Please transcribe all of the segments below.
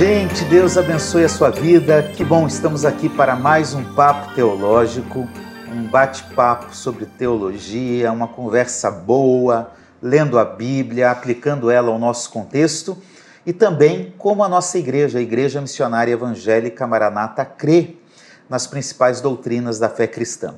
gente, Deus abençoe a sua vida. Que bom, estamos aqui para mais um papo teológico, um bate-papo sobre teologia, uma conversa boa, lendo a Bíblia, aplicando ela ao nosso contexto e também como a nossa igreja, a Igreja Missionária Evangélica Maranata, crê nas principais doutrinas da fé cristã.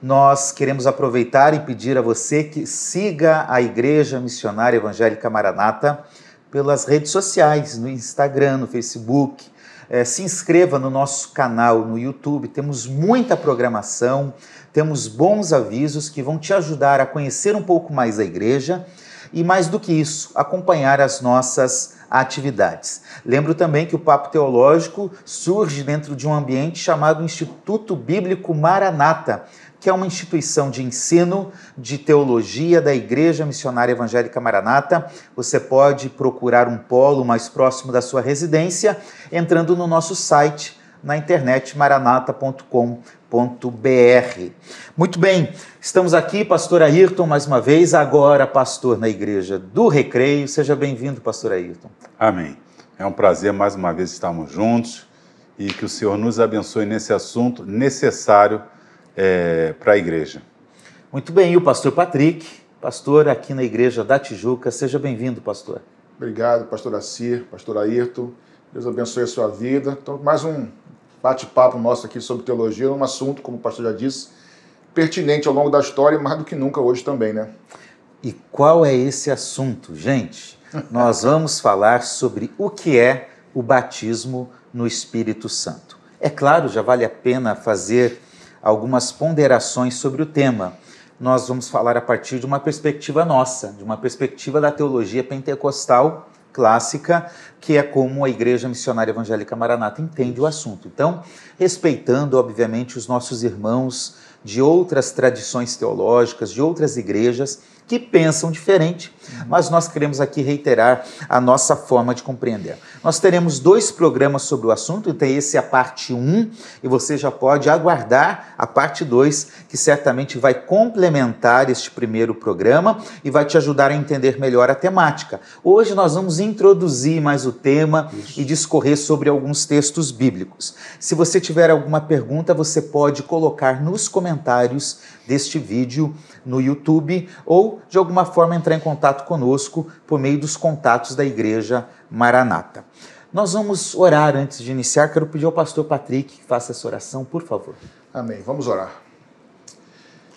Nós queremos aproveitar e pedir a você que siga a Igreja Missionária Evangélica Maranata pelas redes sociais, no Instagram, no Facebook. É, se inscreva no nosso canal no YouTube, temos muita programação, temos bons avisos que vão te ajudar a conhecer um pouco mais a igreja e, mais do que isso, acompanhar as nossas atividades. Lembro também que o Papo Teológico surge dentro de um ambiente chamado Instituto Bíblico Maranata que é uma instituição de ensino de teologia da Igreja Missionária Evangélica Maranata. Você pode procurar um polo mais próximo da sua residência entrando no nosso site na internet maranata.com.br. Muito bem, estamos aqui, pastor Ayrton, mais uma vez, agora pastor na Igreja do Recreio. Seja bem-vindo, pastor Ayrton. Amém. É um prazer mais uma vez estarmos juntos e que o Senhor nos abençoe nesse assunto necessário é, para a igreja. Muito bem, e o pastor Patrick, pastor aqui na igreja da Tijuca. Seja bem-vindo, pastor. Obrigado, pastor Assir, pastor Ayrton. Deus abençoe a sua vida. Então, mais um bate-papo nosso aqui sobre teologia, um assunto, como o pastor já disse, pertinente ao longo da história e mais do que nunca hoje também, né? E qual é esse assunto, gente? Nós vamos falar sobre o que é o batismo no Espírito Santo. É claro, já vale a pena fazer algumas ponderações sobre o tema. Nós vamos falar a partir de uma perspectiva nossa, de uma perspectiva da teologia pentecostal clássica, que é como a Igreja Missionária Evangélica Maranata entende o assunto. Então, respeitando, obviamente, os nossos irmãos de outras tradições teológicas, de outras igrejas, que pensam diferente, mas nós queremos aqui reiterar a nossa forma de compreender. Nós teremos dois programas sobre o assunto, então esse é a parte 1, e você já pode aguardar a parte 2, que certamente vai complementar este primeiro programa e vai te ajudar a entender melhor a temática. Hoje nós vamos introduzir mais o tema Isso. e discorrer sobre alguns textos bíblicos. Se você tiver alguma pergunta, você pode colocar nos comentários deste vídeo no YouTube ou de alguma forma entrar em contato conosco por meio dos contatos da Igreja Maranata. Nós vamos orar antes de iniciar. Quero pedir ao pastor Patrick que faça essa oração, por favor. Amém. Vamos orar.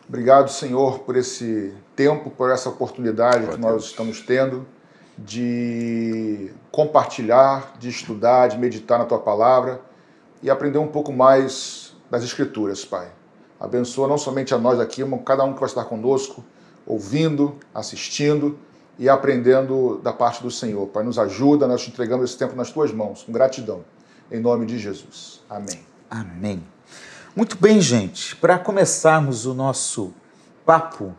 Obrigado, Senhor, por esse tempo, por essa oportunidade que nós estamos tendo de compartilhar, de estudar, de meditar na tua palavra e aprender um pouco mais das Escrituras, Pai. Abençoa não somente a nós aqui, mas cada um que vai estar conosco, ouvindo, assistindo e aprendendo da parte do Senhor. Pai, nos ajuda, nós te entregamos esse tempo nas tuas mãos, com gratidão. Em nome de Jesus. Amém. Amém. Muito bem, gente. Para começarmos o nosso papo,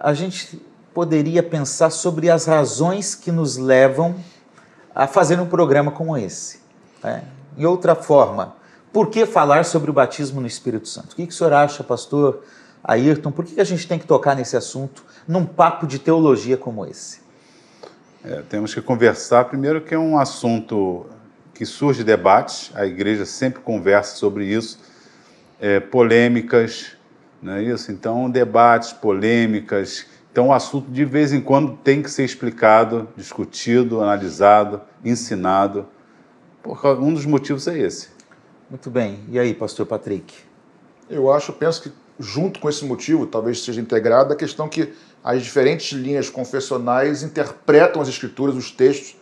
a gente poderia pensar sobre as razões que nos levam a fazer um programa como esse. Né? Em outra forma, por que falar sobre o batismo no Espírito Santo? O que, o senhor acha, pastor Ayrton? Por que a gente tem que tocar nesse assunto num papo de teologia como esse? É, temos que conversar, primeiro, que é um assunto que surge debate, a igreja sempre conversa sobre isso, é, polêmicas, não é isso? Então, debates, polêmicas. Então, o assunto de vez em quando tem que ser explicado, discutido, analisado, ensinado. Porque um dos motivos é esse. Muito bem. E aí, pastor Patrick? Eu acho, penso que junto com esse motivo, talvez seja integrada a questão que as diferentes linhas confessionais interpretam as escrituras, os textos,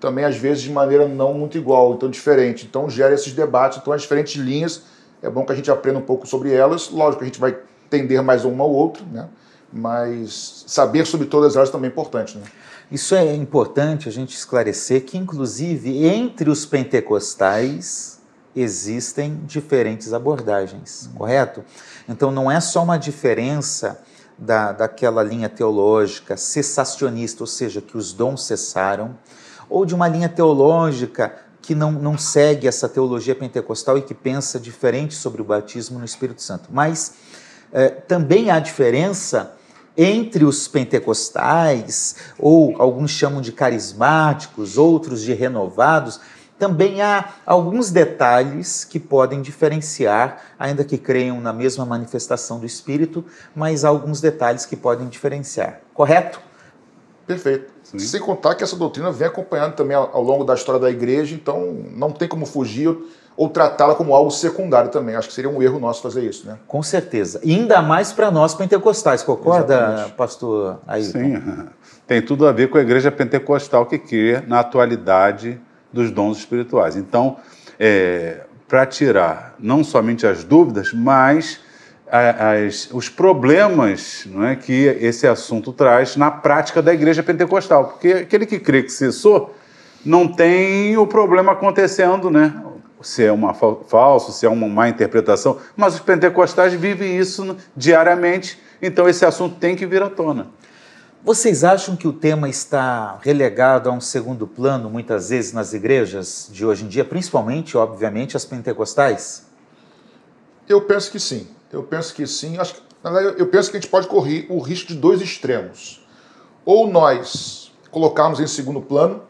também às vezes de maneira não muito igual, então diferente. Então gera esses debates. Então as diferentes linhas, é bom que a gente aprenda um pouco sobre elas. Lógico a gente vai tender mais uma ou outra, né? mas saber sobre todas elas também é importante. Né? Isso é importante a gente esclarecer que, inclusive, entre os pentecostais, existem diferentes abordagens, correto? Então não é só uma diferença da, daquela linha teológica cessacionista, ou seja, que os dons cessaram, ou de uma linha teológica que não, não segue essa teologia pentecostal e que pensa diferente sobre o batismo no Espírito Santo. Mas é, também há diferença entre os pentecostais, ou alguns chamam de carismáticos, outros de renovados, também há alguns detalhes que podem diferenciar, ainda que creiam na mesma manifestação do Espírito, mas há alguns detalhes que podem diferenciar. Correto? Perfeito. Sim. Sem contar que essa doutrina vem acompanhando também ao longo da história da igreja, então não tem como fugir ou tratá-la como algo secundário também. Acho que seria um erro nosso fazer isso, né? Com certeza. E ainda mais para nós pentecostais, concorda, Exatamente. pastor Ailton? Sim, tem tudo a ver com a igreja pentecostal que crê na atualidade dos dons espirituais. Então, é, para tirar não somente as dúvidas, mas as, os problemas não é, que esse assunto traz na prática da igreja pentecostal. Porque aquele que crê que cessou não tem o problema acontecendo, né? Se é uma falso, se é uma má interpretação, mas os pentecostais vivem isso diariamente, então esse assunto tem que vir à tona. Vocês acham que o tema está relegado a um segundo plano, muitas vezes, nas igrejas de hoje em dia, principalmente, obviamente, as pentecostais? Eu penso que sim. Eu penso que sim. Acho que, eu penso que a gente pode correr o risco de dois extremos. Ou nós colocarmos em segundo plano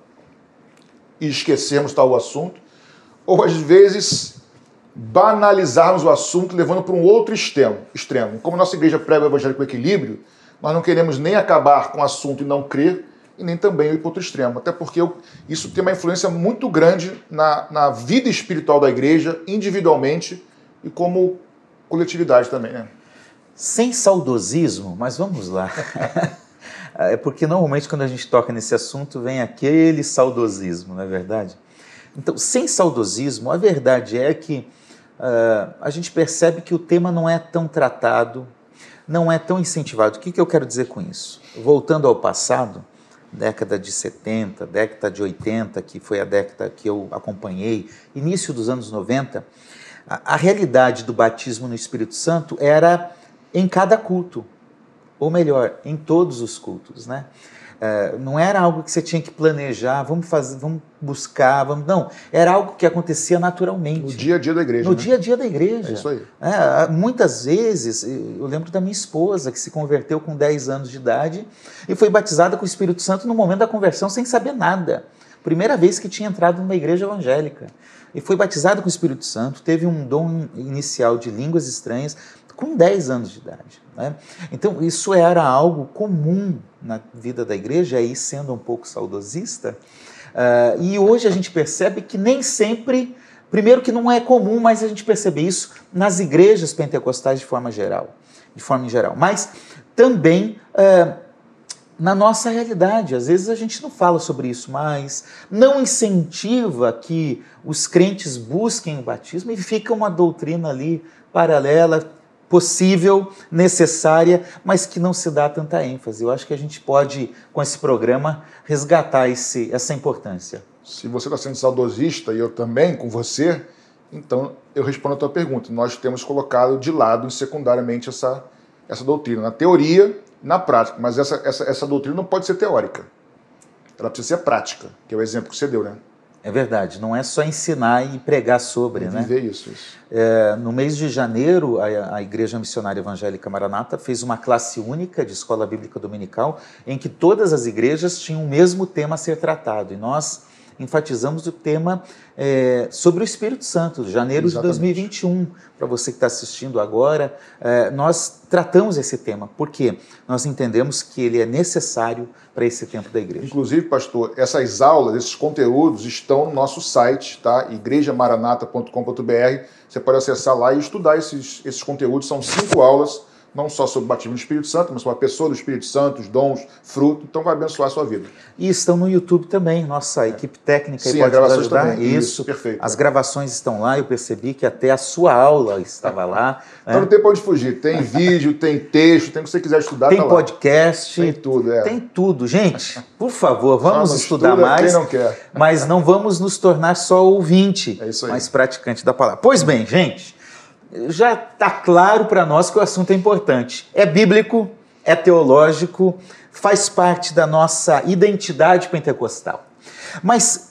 e esquecermos tal assunto, ou às vezes banalizarmos o assunto levando para um outro extremo. extremo. Como nossa igreja prega o evangelho com equilíbrio, nós não queremos nem acabar com o assunto e não crer, e nem também para outro extremo. Até porque isso tem uma influência muito grande na, na vida espiritual da igreja, individualmente e como coletividade também. Né? Sem saudosismo, mas vamos lá. é porque normalmente quando a gente toca nesse assunto vem aquele saudosismo, não é verdade? Então, sem saudosismo, a verdade é que uh, a gente percebe que o tema não é tão tratado, não é tão incentivado. O que, que eu quero dizer com isso? Voltando ao passado, década de 70, década de 80, que foi a década que eu acompanhei, início dos anos 90, a, a realidade do batismo no Espírito Santo era em cada culto, ou melhor, em todos os cultos, né? É, não era algo que você tinha que planejar, vamos fazer, vamos buscar, vamos. Não, era algo que acontecia naturalmente. No dia a dia da igreja. No né? dia a dia da igreja. É isso aí. É, muitas vezes, eu lembro da minha esposa que se converteu com 10 anos de idade e foi batizada com o Espírito Santo no momento da conversão sem saber nada. Primeira vez que tinha entrado numa igreja evangélica. E foi batizada com o Espírito Santo, teve um dom inicial de línguas estranhas com 10 anos de idade. Né? Então, isso era algo comum na vida da igreja, aí sendo um pouco saudosista. Uh, e hoje a gente percebe que nem sempre, primeiro que não é comum, mas a gente percebe isso nas igrejas pentecostais de forma geral, de forma geral. Mas também uh, na nossa realidade, às vezes a gente não fala sobre isso mais, não incentiva que os crentes busquem o batismo e fica uma doutrina ali paralela possível, necessária, mas que não se dá tanta ênfase. Eu acho que a gente pode, com esse programa, resgatar esse, essa importância. Se você está sendo saudosista e eu também, com você, então eu respondo a tua pergunta. Nós temos colocado de lado, secundariamente, essa, essa doutrina. Na teoria, na prática, mas essa, essa, essa doutrina não pode ser teórica. Ela precisa ser prática, que é o exemplo que você deu, né? É verdade, não é só ensinar e pregar sobre, e né? Viver isso. isso. É, no mês de janeiro, a, a, Igreja Missionária Evangélica Maranata fez uma classe única de escola bíblica dominical em que todas as igrejas tinham o mesmo tema a ser tratado. E nós enfatizamos o tema é, sobre o Espírito Santo, janeiro Exatamente. de 2021. Para você que está assistindo agora, é, nós tratamos esse tema, porque nós entendemos que ele é necessário para esse tempo da igreja. Inclusive, pastor, essas aulas, esses conteúdos estão no nosso site, tá? igrejamaranata.com.br. Você pode acessar lá e estudar esses, esses conteúdos. São cinco aulas não só sobre o batismo do Espírito Santo, mas sobre a pessoa do Espírito Santo, os dons, fruto, então vai abençoar a sua vida. E estão no YouTube também, nossa equipe técnica Sim, pode gravações ajudar. Também. Isso, Isso, perfeito. As gravações estão lá, eu percebi que até a sua aula estava lá. Então né? não tem para onde fugir, tem vídeo, tem texto, tem o que você quiser estudar, Tem tá podcast. Tem tudo, é. Tem tudo. Gente, por favor, vamos estudar estuda, mais. Quem não quer. Mas não vamos nos tornar só ouvinte, é mas praticante da palavra. Pois bem, gente, já está claro para nós que o assunto é importante. É bíblico, é teológico, faz parte da nossa identidade pentecostal. Mas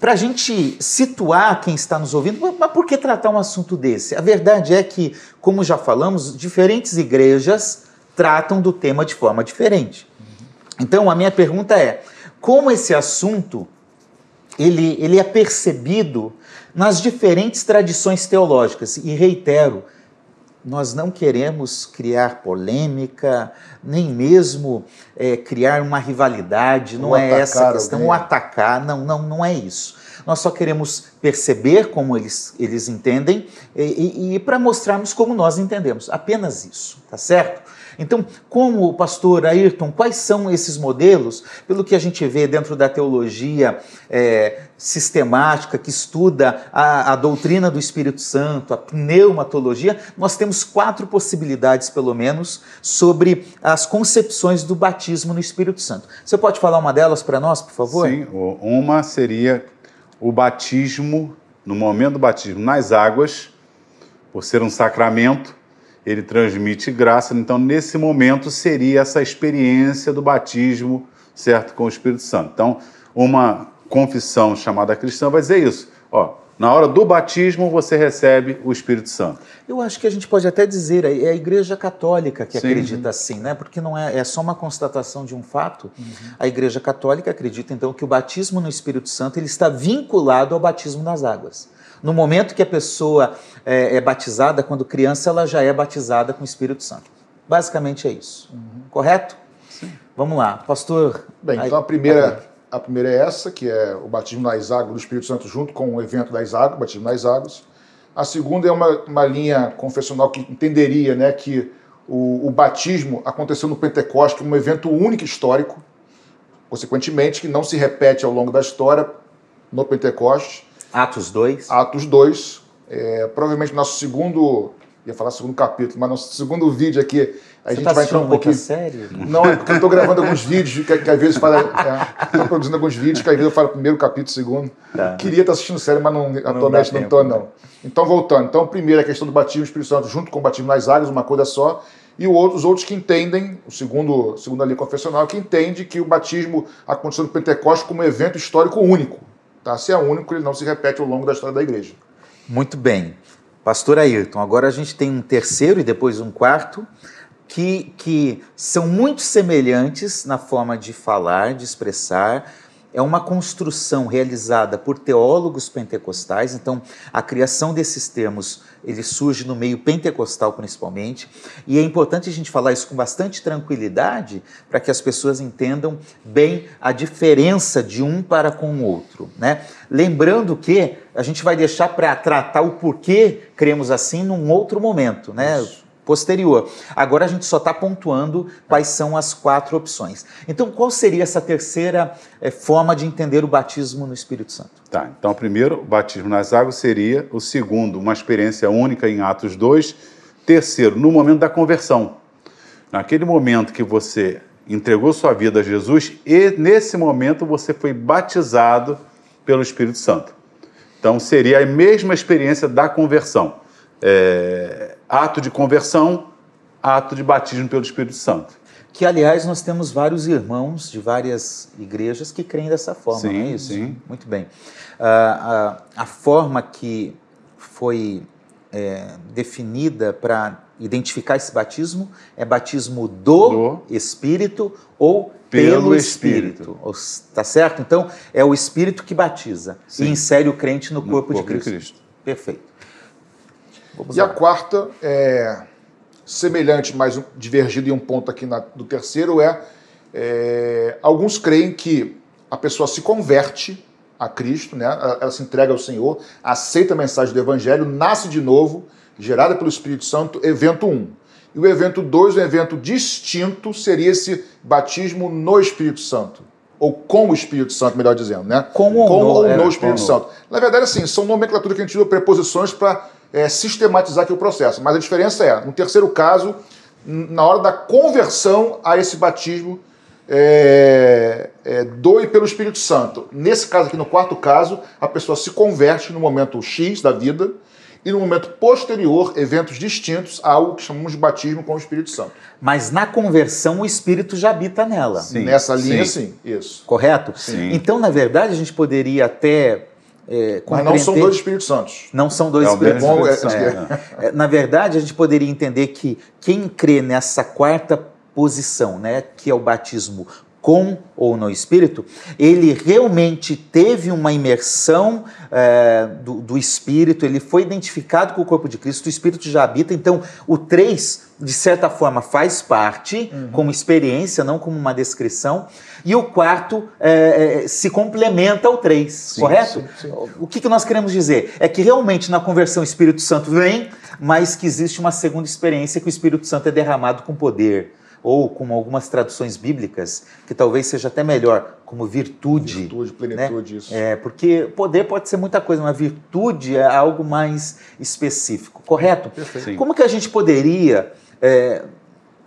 para a gente situar quem está nos ouvindo, mas por que tratar um assunto desse? A verdade é que, como já falamos, diferentes igrejas tratam do tema de forma diferente. Então, a minha pergunta é: como esse assunto ele, ele é percebido nas diferentes tradições teológicas. E reitero, nós não queremos criar polêmica, nem mesmo é, criar uma rivalidade, não é essa a questão, alguém. atacar, não, não, não é isso. Nós só queremos perceber como eles, eles entendem e, e, e para mostrarmos como nós entendemos. Apenas isso, tá certo? Então, como o pastor Ayrton, quais são esses modelos? Pelo que a gente vê dentro da teologia é, sistemática, que estuda a, a, doutrina do Espírito Santo, a pneumatologia, nós temos quatro possibilidades, pelo menos, sobre as concepções do batismo no Espírito Santo. Você pode falar uma delas para nós, por favor? Sim, uma seria o batismo, no momento do batismo nas águas, por ser um sacramento, ele transmite graça. Então, nesse momento, seria essa experiência do batismo, certo, com o Espírito Santo. Então, uma confissão chamada cristã vai dizer isso. Ó, na hora do batismo, você recebe o Espírito Santo. Eu acho que a gente pode até dizer, é a Igreja Católica que Sim. acredita assim, né? Porque não é, é só uma constatação de um fato. Uhum. A Igreja Católica acredita, então, que o batismo no Espírito Santo ele está vinculado ao batismo nas águas. No momento que a pessoa é, é, batizada, quando criança, ela já é batizada com o Espírito Santo. Basicamente é isso. Uhum. Correto? Sim. Vamos lá, pastor. Bem, então a primeira, a primeira é essa, que é o batismo nas águas do Espírito Santo junto com o evento das águas, batismo nas águas. A segunda é uma, uma linha confessional que entenderia né, que o, o batismo aconteceu no Pentecostes, um evento único histórico, consequentemente, que não se repete ao longo da história no Pentecostes Atos 2. Atos 2. É, provavelmente nosso segundo. Ia falar segundo capítulo, mas nosso segundo vídeo aqui. A Você gente tá vai entrar um pouquinho. Sério? Não, é porque eu estou gravando alguns vídeos que, que às vezes fala. Estou é, produzindo alguns vídeos que às vezes eu falo primeiro capítulo, segundo. Tá. Queria estar assistindo sério, mas não, atualmente não estou, não. Então, voltando. Então, primeiro a questão do batismo do Espírito Santo junto com o batismo nas águas, uma coisa só. E os outros que entendem, o segundo, segundo a lei confessional, que entende que o batismo aconteceu no Pentecostes como um evento histórico único. Tá? Se é único, ele não se repete ao longo da história da igreja. Muito bem. Pastor Ayrton, agora a gente tem um terceiro e depois um quarto, que, que são muito semelhantes na forma de falar, de expressar, é uma construção realizada por teólogos pentecostais, então a criação desses termos ele surge no meio pentecostal principalmente, e é importante a gente falar isso com bastante tranquilidade para que as pessoas entendam bem a diferença de um para com o outro, né? Lembrando que a gente vai deixar para tratar o porquê cremos assim num outro momento, né? Isso posterior. Agora a gente só está pontuando quais são as quatro opções. Então, qual seria essa terceira é, forma de entender o batismo no Espírito Santo? Tá, então, primeiro, o batismo nas águas seria. O segundo, uma experiência única em Atos 2. Terceiro, no momento da conversão. Naquele momento que você entregou sua vida a Jesus e nesse momento você foi batizado pelo Espírito Santo. Então, seria a mesma experiência da conversão. É, ato de conversão, ato de batismo pelo Espírito Santo. Que, aliás, nós temos vários irmãos de várias igrejas que creem dessa forma, sim, não é isso? Sim. Muito bem. Uh, a, a forma que foi é, definida para identificar esse batismo é batismo do, do Espírito ou pelo, pelo Espírito. Está certo? Então, é o Espírito que batiza Sim. e insere o crente no, no corpo, corpo, de Cristo. De Cristo. Perfeito. Vamos e lá. a quarta é semelhante, mas divergido em um ponto aqui na, do terceiro é, é, alguns creem que a pessoa se converte a Cristo, né? ela se entrega ao Senhor, aceita a mensagem do Evangelho, nasce de novo, gerada pelo Espírito Santo, evento 1. Um. E o evento 2, um evento distinto, seria esse batismo no Espírito Santo. Ou com o Espírito Santo, melhor dizendo, né? Com, com ou no, no, no Espírito Santo. Na verdade, assim, são nomenclaturas que a gente usa preposições para é, sistematizar aqui o processo. Mas a diferença é, no terceiro caso, na hora da conversão a esse batismo é, é, do e pelo Espírito Santo. Nesse caso aqui, no quarto caso, a pessoa se converte no momento X da vida e no momento posterior, eventos distintos a algo que chamamos de batismo com o Espírito Santo. Mas na conversão, o Espírito já habita nela. Sim. Nessa linha, sim. sim. Isso. Correto? Sim. Então, na verdade, a gente poderia até é, Mas não são dois Espíritos Santos. Não são dois é Espíritos Santos. É, é, na verdade, a gente poderia entender que quem crê nessa quarta posição, né, que é o batismo com ou no Espírito, ele realmente teve uma imersão é, do, do, Espírito, ele foi identificado com o corpo de Cristo, o Espírito já habita, então o 3, de certa forma, faz parte uhum. como experiência, não como uma descrição, e o quarto é, é, se complementa ao 3, correto? Sim, sim. O que, que nós queremos dizer? É que realmente na conversão o Espírito Santo vem, mas que existe uma segunda experiência que o Espírito Santo é derramado com poder ou como algumas traduções bíblicas, que talvez seja até melhor, como virtude. Virtude, plenitude, né? isso. É, porque poder pode ser muita coisa, mas virtude é algo mais específico, correto? Perfeito. Como que a gente poderia é,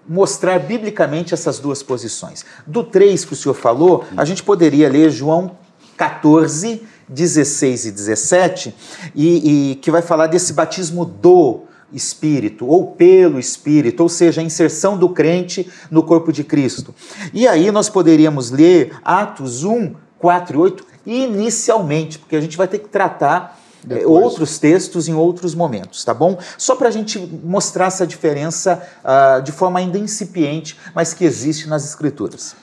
mostrar biblicamente essas duas posições? Do 3 que o senhor falou, a gente poderia ler João 14, 16 e 17, e, e que vai falar desse batismo do Espírito, ou pelo Espírito, ou seja, a inserção do crente no corpo de Cristo. E aí nós poderíamos ler Atos 1, 4 e 8 inicialmente, porque a gente vai ter que tratar é, outros textos em outros momentos, tá bom? Só para a gente mostrar essa diferença uh, de forma ainda incipiente, mas que existe nas Escrituras.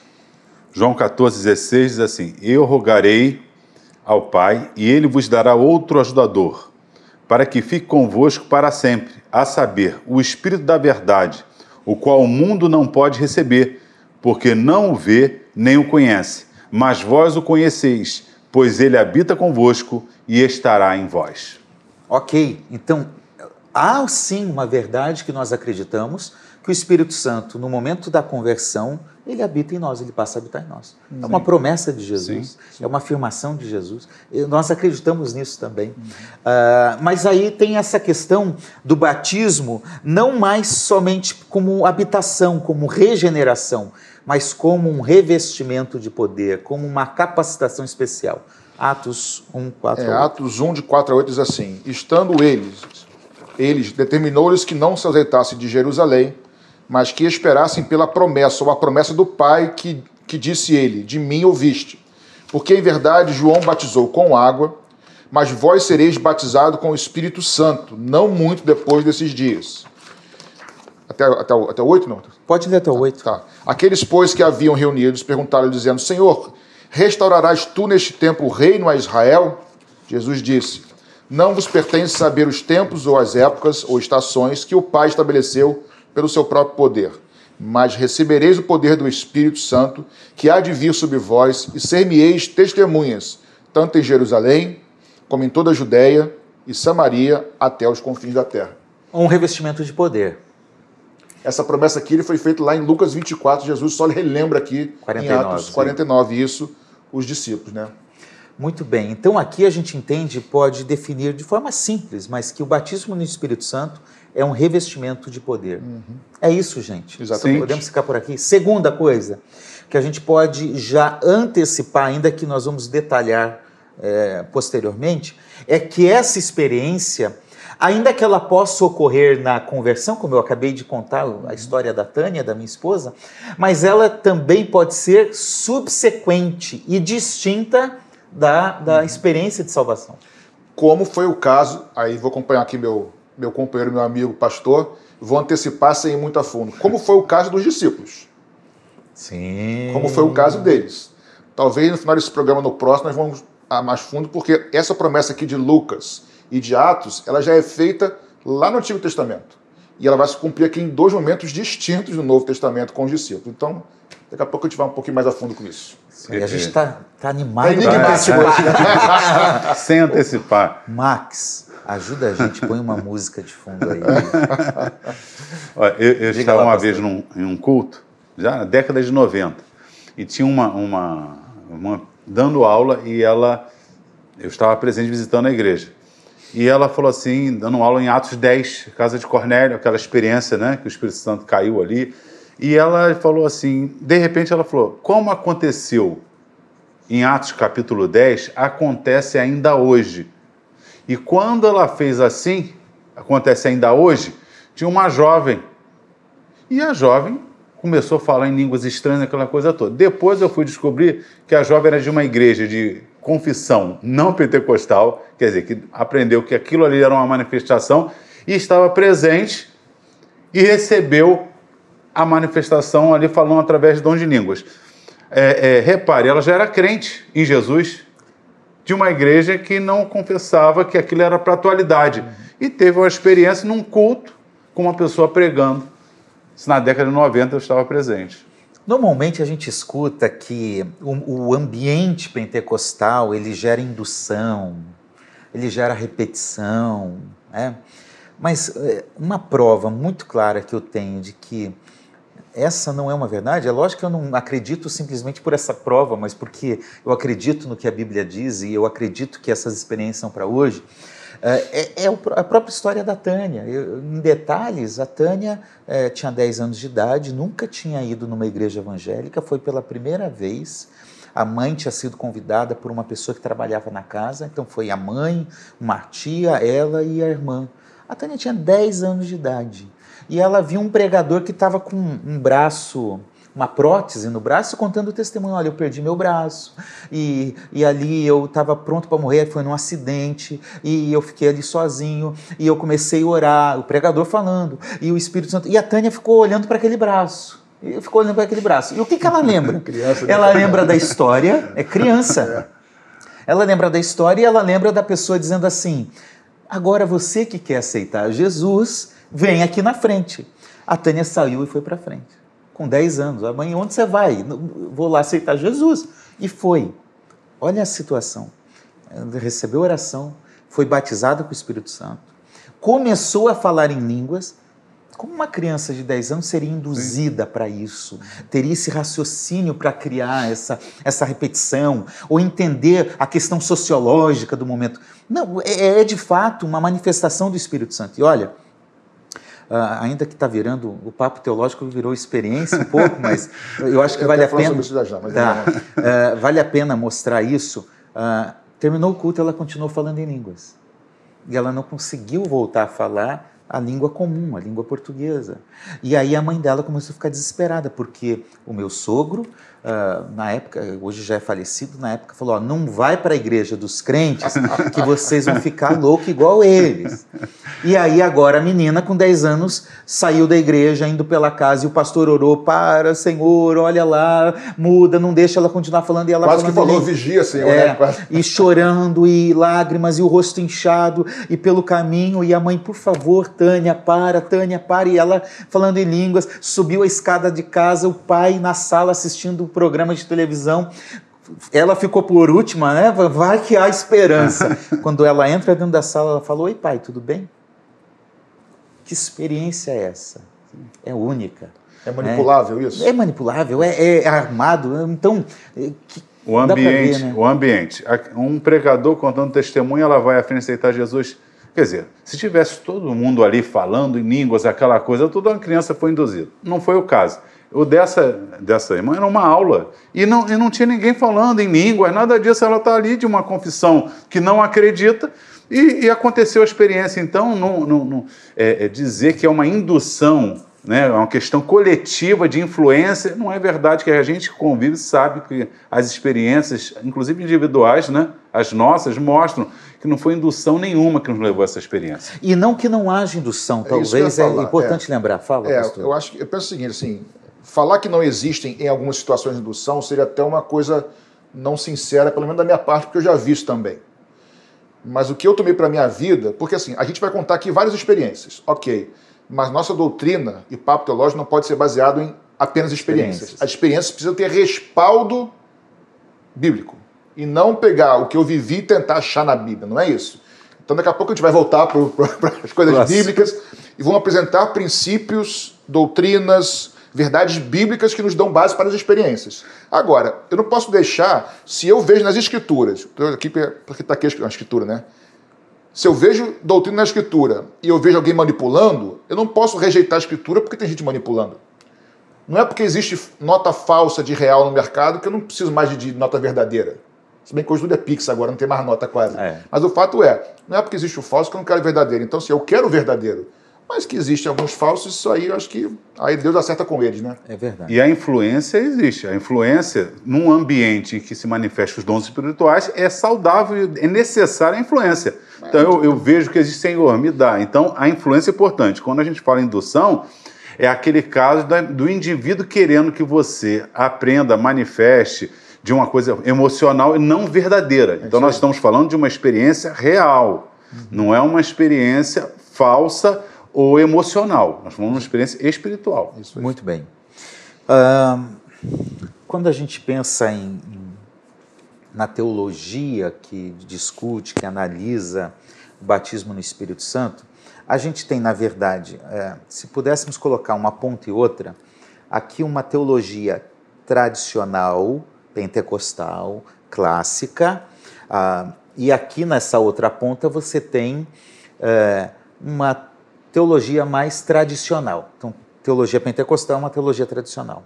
João 14, 16 diz assim: Eu rogarei ao Pai, e ele vos dará outro ajudador para que fique convosco para sempre, a saber, o Espírito da Verdade, o qual o mundo não pode receber, porque não o vê nem o conhece. Mas vós o conheceis, pois ele habita convosco e estará em vós. Ok, então há sim uma verdade que nós acreditamos, que o Espírito Santo, no momento da conversão, ele habita em nós, ele passa a habitar em nós. Sim. É uma promessa de Jesus, sim, sim. é uma afirmação de Jesus. E nós acreditamos nisso também. Uhum. Uh, mas aí tem essa questão do batismo, não mais somente como habitação, como regeneração, mas como um revestimento de poder, como uma capacitação especial. Atos 1, 4 é, 8. Atos 1, de 4 a 8 diz assim: Estando eles, eles determinou-lhes que não se azeitassem de Jerusalém, mas que esperassem pela promessa, ou a promessa do Pai que, que disse ele: De mim ouviste. Porque em verdade João batizou com água, mas vós sereis batizados com o Espírito Santo, não muito depois desses dias. Até, até, até 8, não? Pode ler até o 8. Tá, tá. Aqueles, pois, que haviam reunidos perguntaram dizendo: Senhor, restaurarás tu neste tempo o reino a Israel? Jesus disse: Não vos pertence saber os tempos ou as épocas ou estações que o Pai estabeleceu pelo seu próprio poder. Mas recebereis o poder do Espírito Santo, que há de vir sobre vós, e ser-me-eis testemunhas, tanto em Jerusalém, como em toda a Judéia e Samaria, até os confins da terra. Um revestimento de poder. Essa promessa aqui ele foi feita lá em Lucas 24, Jesus só relembra aqui 49, em Atos 49, sim. isso, os discípulos, né? Muito bem, então aqui a gente entende, pode definir de forma simples, mas que o batismo no Espírito Santo é um revestimento de poder. Uhum. É isso, gente. Exatamente. Podemos ficar por aqui. Segunda coisa, que a gente pode já antecipar, ainda que nós vamos detalhar é, posteriormente, é que essa experiência, ainda que ela possa ocorrer na conversão, como eu acabei de contar a história da Tânia, da minha esposa, mas ela também pode ser subsequente e distinta da, da uhum. experiência de salvação. Como foi o caso, aí vou acompanhar aqui meu, meu companheiro, meu amigo pastor, vou antecipar sem ir muito a fundo. Como foi o caso dos discípulos? Sim. Como foi o caso deles. Talvez no final desse programa, no próximo, nós vamos a mais fundo, porque essa promessa aqui de Lucas e de Atos, ela já é feita lá no Antigo Testamento. E ela vai se cumprir aqui em dois momentos distintos do Novo Testamento com os discípulos. Então, daqui a pouco a gente vai um pouquinho mais a fundo com isso. E a gente está tá animado. Tá Sem antecipar. Max, Ajuda a gente, põe uma música de fundo aí. Olha, eu, eu estava lá, uma vez num, em um culto, já na década de 90, e tinha uma, uma, uma dando aula e ela, eu estava presente visitando a igreja. E ela falou assim, dando aula em Atos 10, casa de Cornélio, aquela experiência, né, que o Espírito Santo caiu ali. E ela falou assim, de repente ela falou, como aconteceu em Atos capítulo 10, acontece ainda hoje e quando ela fez assim, acontece ainda hoje, tinha uma jovem. E a jovem começou a falar em línguas estranhas, aquela coisa toda. Depois eu fui descobrir que a jovem era de uma igreja de confissão não pentecostal, quer dizer, que aprendeu que aquilo ali era uma manifestação e estava presente e recebeu a manifestação ali falando através de dom de línguas. é, é, repare, ela já era crente em Jesus, de uma igreja que não confessava que aquilo era para atualidade. E teve uma experiência num culto com uma pessoa pregando. Isso na década de 90 eu estava presente. Normalmente a gente escuta que o, o ambiente pentecostal ele gera indução, ele gera repetição, né? Mas é, uma prova muito clara que eu tenho de que essa não é uma verdade, é lógico que eu não acredito simplesmente por essa prova, mas porque eu acredito no que a Bíblia diz e eu acredito que essas experiências são para hoje. É, é, é, a própria história da Tânia. Eu, em detalhes, a Tânia é, tinha 10 anos de idade, nunca tinha ido numa igreja evangélica, foi pela primeira vez. A mãe tinha sido convidada por uma pessoa que trabalhava na casa, então foi a mãe, uma tia, ela e a irmã. A Tânia tinha 10 anos de idade e ela viu um pregador que estava com um braço uma prótese no braço, contando o testemunho. Olha, eu perdi meu braço e, e ali eu estava pronto para morrer, foi num acidente e eu fiquei ali sozinho e eu comecei a orar, o pregador falando e o Espírito Santo. E a Tânia ficou olhando para aquele braço. E ficou olhando para aquele braço. E o que, que ela lembra? criança, ela lembra da história, é criança. É. Ela lembra da história e ela lembra da pessoa dizendo assim: agora você que quer aceitar Jesus, vem aqui na frente. A Tânia saiu e foi para frente com 10 anos. A mãe, onde você vai? Vou lá aceitar Jesus. E foi. Olha a situação. Recebeu oração, foi batizada com o Espírito Santo, começou a falar em línguas. Como uma criança de 10 anos seria induzida para isso? Teria esse raciocínio para criar essa, essa repetição, ou entender a questão sociológica do momento. Não, é, é de fato uma manifestação do Espírito Santo. E olha, Uh, ainda que está virando, o papo teológico virou experiência um pouco, mas eu acho que vale a pena. Já, tá. uh, vale a pena mostrar isso. Uh, terminou o culto, ela continuou falando em línguas. E ela não conseguiu voltar a falar a língua comum, a língua portuguesa. E aí a mãe dela começou a ficar desesperada, porque o meu sogro uh, na época, hoje já é falecido, na época falou: ó, não vai para a igreja dos crentes que vocês vão ficar louco igual eles. E aí agora a menina com 10 anos saiu da igreja, indo pela casa e o pastor orou: para, Senhor, olha lá, muda, não deixa ela continuar falando. E ela Quase que falou vigia, Senhor. É, né? E chorando e lágrimas e o rosto inchado e pelo caminho. E a mãe, por favor, Tânia, para, Tânia, para. E ela falando em línguas, subiu a escada de casa, o pai na sala assistindo programa de televisão. Ela ficou por última, né? Vai que há esperança. Quando ela entra dentro da sala, ela falou: Oi, pai, tudo bem? Que experiência é essa? É única. É manipulável é, isso? É manipulável, é, é armado. Então. É, que, o ambiente, ver, né? o ambiente. Um pregador contando testemunho, ela vai à frente aceitar Jesus. Quer dizer, se tivesse todo mundo ali falando em línguas, aquela coisa, toda uma criança foi induzida. Não foi o caso. O dessa, dessa irmã era uma aula. E não, e não tinha ninguém falando em línguas, nada disso. Ela está ali de uma confissão que não acredita. E, e aconteceu a experiência. Então, não, não, não é, é dizer que é uma indução né, é uma questão coletiva de influência. Não é verdade que a gente que convive sabe que as experiências, inclusive individuais, né, as nossas, mostram que não foi indução nenhuma que nos levou a essa experiência. E não que não haja indução, é talvez é importante é. lembrar. Fala, é, pastor. Eu acho que eu penso o seguinte, assim, falar que não existem em algumas situações de indução seria até uma coisa não sincera, pelo menos da minha parte, porque eu já vi isso também. Mas o que eu tomei para minha vida, porque assim, a gente vai contar aqui várias experiências, ok, mas nossa doutrina e papo teológico não pode ser baseado em apenas experiências. experiências. As experiências precisam ter respaldo bíblico e não pegar o que eu vivi e tentar achar na Bíblia, não é isso? Então daqui a pouco a gente vai voltar para as coisas Nossa. bíblicas e vamos apresentar princípios, doutrinas, verdades bíblicas que nos dão base para as experiências. Agora, eu não posso deixar, se eu vejo nas escrituras, aqui porque está aqui a escritura, né? Se eu vejo doutrina na escritura e eu vejo alguém manipulando, eu não posso rejeitar a escritura porque tem gente manipulando. Não é porque existe nota falsa de real no mercado que eu não preciso mais de, nota verdadeira. Se bem que hoje tudo é Pix agora, não tem mais nota quase. É. Mas o fato é, não é porque existe o falso que eu não quero o verdadeiro. Então, se eu quero o verdadeiro, mas que existem alguns falsos, isso aí eu acho que aí Deus acerta com eles, né? É verdade. E a influência existe. A influência, num ambiente em que se manifestam os dons espirituais, é saudável, é necessária a influência. Então eu, eu vejo que existe Senhor, me dá. Então a influência é importante. Quando a gente fala em indução, É aquele caso do indivíduo querendo que você aprenda, manifeste de uma coisa emocional e não verdadeira. Então, nós estamos falando de uma experiência real, não é uma experiência falsa ou emocional. Nós falamos de uma experiência espiritual. Muito bem. Uh, quando a gente pensa em, na teologia que discute, que analisa o batismo no Espírito Santo, a gente tem, na verdade, é, se pudéssemos colocar uma ponta e outra, aqui uma teologia tradicional, pentecostal, clássica, ah, e aqui nessa outra ponta você tem é, uma teologia mais tradicional. Então, teologia pentecostal é uma teologia tradicional.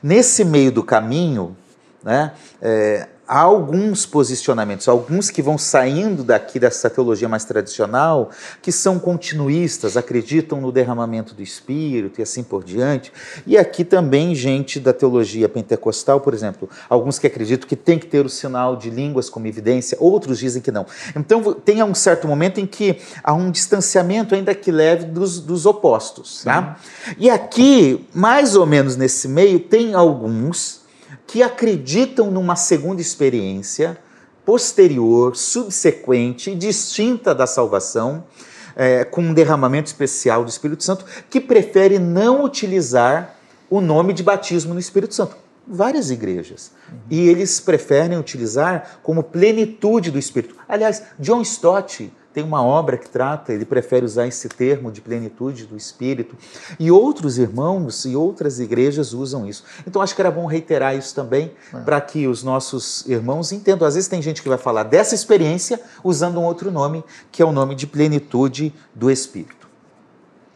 Nesse meio do caminho, né, é, há alguns posicionamentos, alguns que vão saindo daqui dessa teologia mais tradicional, que são continuistas, acreditam no derramamento do Espírito e assim por diante. E aqui também gente da teologia pentecostal, por exemplo, alguns que acreditam que tem que ter o sinal de línguas como evidência, outros dizem que não. Então tem um certo momento em que há um distanciamento ainda que leve dos, dos opostos. Tá? E aqui, mais ou menos nesse meio, tem alguns que acreditam numa segunda experiência posterior, subsequente, distinta da salvação, é, com um derramamento especial do Espírito Santo, que prefere não utilizar o nome de batismo no Espírito Santo. Várias igrejas. Uhum. E eles preferem utilizar como plenitude do Espírito. Aliás, John Stott tem uma obra que trata, ele prefere usar esse termo de plenitude do Espírito, e outros irmãos e outras igrejas usam isso. Então acho que era bom reiterar isso também, é. para que os nossos irmãos entendam. Às vezes tem gente que vai falar dessa experiência usando um outro nome, que é o nome de plenitude do Espírito.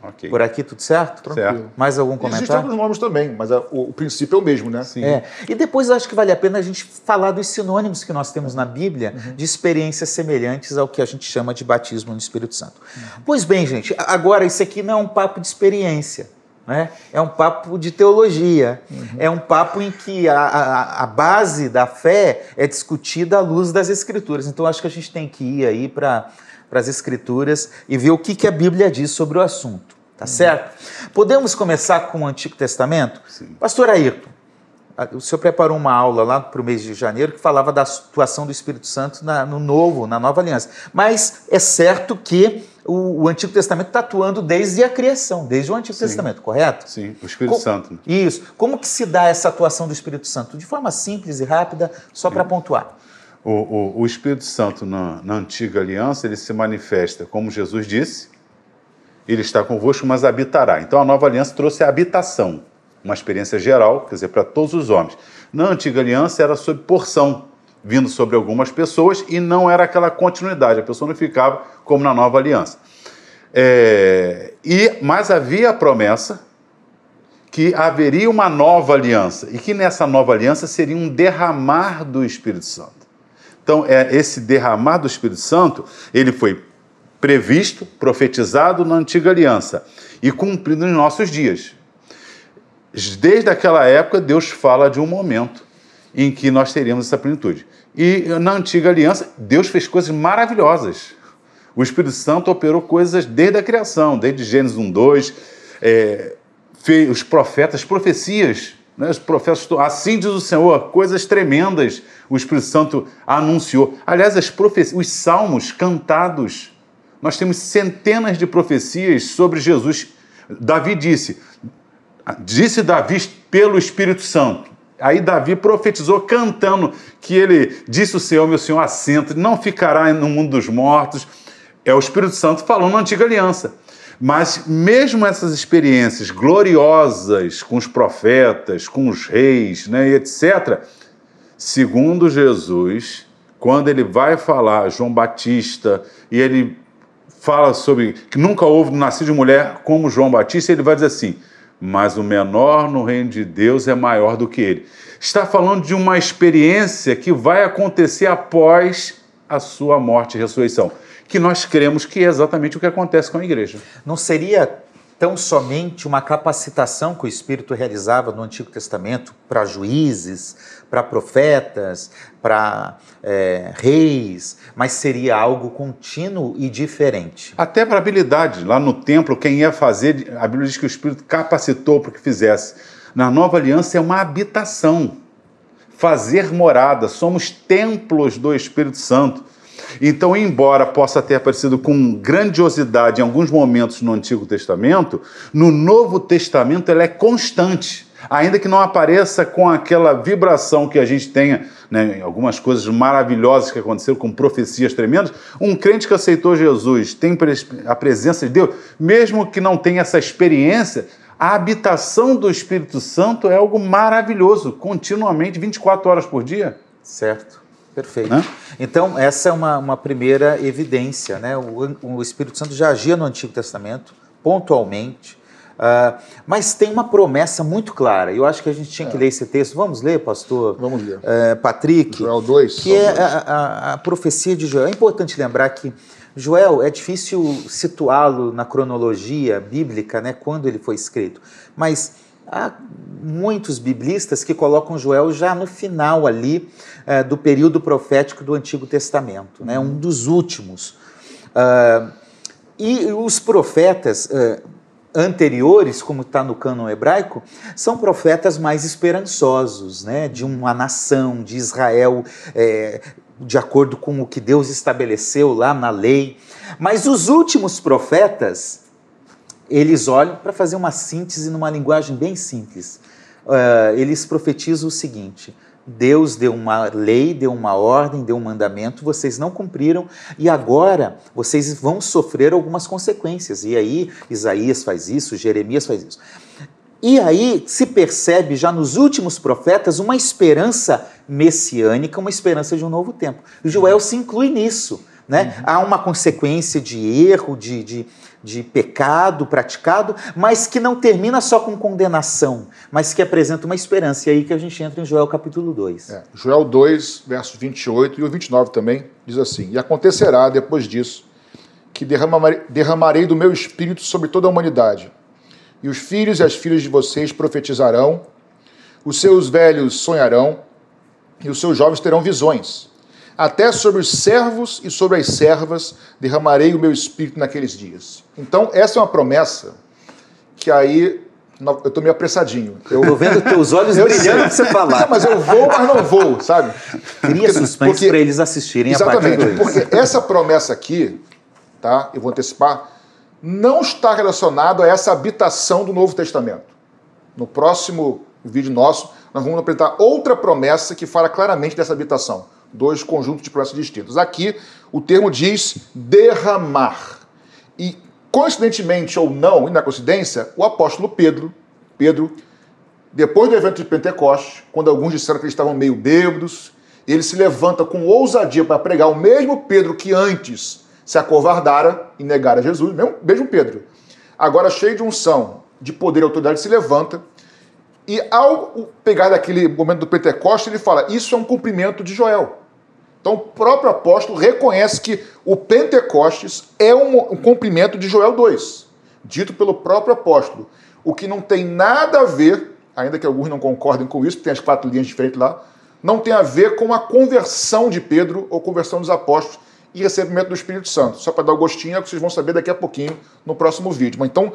Okay. Por aqui tudo certo? Tranquilo. Certo. Mais algum comentário? Existem outros nomes também, mas a, o, o, princípio é o mesmo, né? Sim. É. E depois acho que vale a pena a gente falar dos sinônimos que nós temos na Bíblia uhum. de experiências semelhantes ao que a gente chama de batismo no Espírito Santo. Uhum. Pois bem, gente, agora isso aqui não é um papo de experiência. Né? É um papo de teologia, uhum. é um papo em que a, a, a, base da fé é discutida à luz das Escrituras. Então acho que a gente tem que ir aí para as Escrituras e ver o que, que a Bíblia diz sobre o assunto. Tá certo? Podemos começar com o Antigo Testamento? Sim. Pastor Ayrton, o senhor preparou uma aula lá para o mês de janeiro que falava da situação do Espírito Santo na, no novo, na nova aliança. Mas é certo que o, o Antigo Testamento está atuando desde a criação, desde o Antigo Sim. Testamento, correto? Sim, o Espírito Santo. Isso. Como que se dá essa atuação do Espírito Santo? De forma simples e rápida, só para pontuar. O, o, o, Espírito Santo na, na antiga aliança ele se manifesta, como Jesus disse, ele está convosco, mas habitará. Então a nova aliança trouxe a habitação, uma experiência geral, quer dizer, para todos os homens. Na antiga aliança era sob porção, vindo sobre algumas pessoas e não era aquela continuidade, a pessoa não ficava como na nova aliança. É, e Mas havia a promessa que haveria uma nova aliança e que nessa nova aliança seria um derramar do Espírito Santo. Então, é, esse derramar do Espírito Santo, ele foi previsto, profetizado na antiga aliança e cumprido nos nossos dias. Desde aquela época, Deus fala de um momento em que nós teríamos essa plenitude. E na antiga aliança, Deus fez coisas maravilhosas. O Espírito Santo operou coisas desde a criação, desde Gênesis 1, 2, é, fez os profetas, profecias, né, os profetas, assim diz o Senhor, coisas tremendas o Espírito Santo anunciou. Aliás, as profecias, os salmos cantados nós temos centenas de profecias sobre Jesus. Davi disse, disse Davi pelo Espírito Santo. Aí Davi profetizou cantando que ele disse o Senhor, meu Senhor, assenta, não ficará no mundo dos mortos. É o Espírito Santo falando na antiga aliança. Mas mesmo essas experiências gloriosas com os profetas, com os reis, né, etc., segundo Jesus, quando ele vai falar João Batista e ele fala sobre que nunca houve nascido de mulher como João Batista, ele vai dizer assim: mas o menor no reino de Deus é maior do que ele. Está falando de uma experiência que vai acontecer após a sua morte e ressurreição, que nós cremos que é exatamente o que acontece com a igreja. Não seria tão somente uma capacitação que o Espírito realizava no Antigo Testamento para juízes, para profetas, para é, reis, mas seria algo contínuo e diferente. Até para habilidade. Lá no templo, quem ia fazer, a Bíblia diz que o Espírito capacitou para que fizesse. Na nova aliança é uma habitação. Fazer morada. Somos templos do Espírito Santo. Então, embora possa ter aparecido com grandiosidade em alguns momentos no Antigo Testamento, no Novo Testamento ela é constante. Ainda que não apareça com aquela vibração que a gente tenha, né, algumas coisas maravilhosas que aconteceram, com profecias tremendas, um crente que aceitou Jesus, tem a presença de Deus, mesmo que não tenha essa experiência, a habitação do Espírito Santo é algo maravilhoso, continuamente, 24 horas por dia. Certo. Perfeito. Né? Então, essa é uma, uma primeira evidência. Né? O, o, Espírito Santo já agia no Antigo Testamento, pontualmente, uh, mas tem uma promessa muito clara. Eu acho que a gente tinha é. que ler esse texto. Vamos ler, pastor? Vamos ler. Uh, Patrick. Joel 2. Que é a, a, a profecia de Joel. É importante lembrar que Joel, é difícil situá-lo na cronologia bíblica, né, quando ele foi escrito, mas há muitos biblistas que colocam Joel já no final ali uh, do período profético do Antigo Testamento, né, um dos últimos. Uh, e os profetas uh, anteriores, como está no cânon hebraico, são profetas mais esperançosos, né, de uma nação, de Israel é, de acordo com o que Deus estabeleceu lá na lei. Mas os últimos profetas, eles olham para fazer uma síntese numa linguagem bem simples. Uh, eles profetizam o seguinte: Deus deu uma lei, deu uma ordem, deu um mandamento, vocês não cumpriram e agora vocês vão sofrer algumas consequências. E aí Isaías faz isso, Jeremias faz isso. E aí se percebe já nos últimos profetas uma esperança messiânica, uma esperança de um novo tempo. Joel se inclui nisso. Né? Uhum. Há uma consequência de erro, de, de, de, pecado praticado, mas que não termina só com condenação, mas que apresenta uma esperança. E aí que a gente entra em Joel capítulo 2. É, Joel 2, versos 28 e o 29 também, diz assim: E acontecerá depois disso que derramarei, derramarei do meu espírito sobre toda a humanidade e os filhos e as filhas de vocês profetizarão, os seus velhos sonharão, e os seus jovens terão visões. Até sobre os servos e sobre as servas derramarei o meu espírito naqueles dias. Então, essa é uma promessa que aí eu estou meio apressadinho. Eu estou vendo teus olhos brilhando para você falar. Não, mas eu vou, mas não vou, sabe? Cria suspense para eles assistirem exatamente, a parte Porque essa promessa aqui, tá? Eu vou antecipar, não está relacionado a essa habitação do Novo Testamento. No próximo vídeo nosso, nós vamos apresentar outra promessa que fala claramente dessa habitação. Dois conjuntos de promessas distintas. Aqui, o termo diz derramar. E, coincidentemente ou não, e na coincidência, o apóstolo Pedro, Pedro, depois do evento de Pentecostes, quando alguns disseram que eles estavam meio bêbados, ele se levanta com ousadia para pregar o mesmo Pedro que antes se acovardara e negara Jesus, mesmo, mesmo Pedro. Agora, cheio de unção, de poder e autoridade, se levanta e, ao pegar daquele momento do Pentecostes, ele fala: Isso é um cumprimento de Joel. Então, o próprio apóstolo reconhece que o Pentecostes é um, um cumprimento de Joel 2, dito pelo próprio apóstolo. O que não tem nada a ver, ainda que alguns não concordem com isso, porque tem as quatro linhas diferentes lá, não tem a ver com a conversão de Pedro ou conversão dos apóstolos, e recebimento do Espírito Santo. Só para dar o gostinho, é o que vocês vão saber daqui a pouquinho no próximo vídeo. Mas então,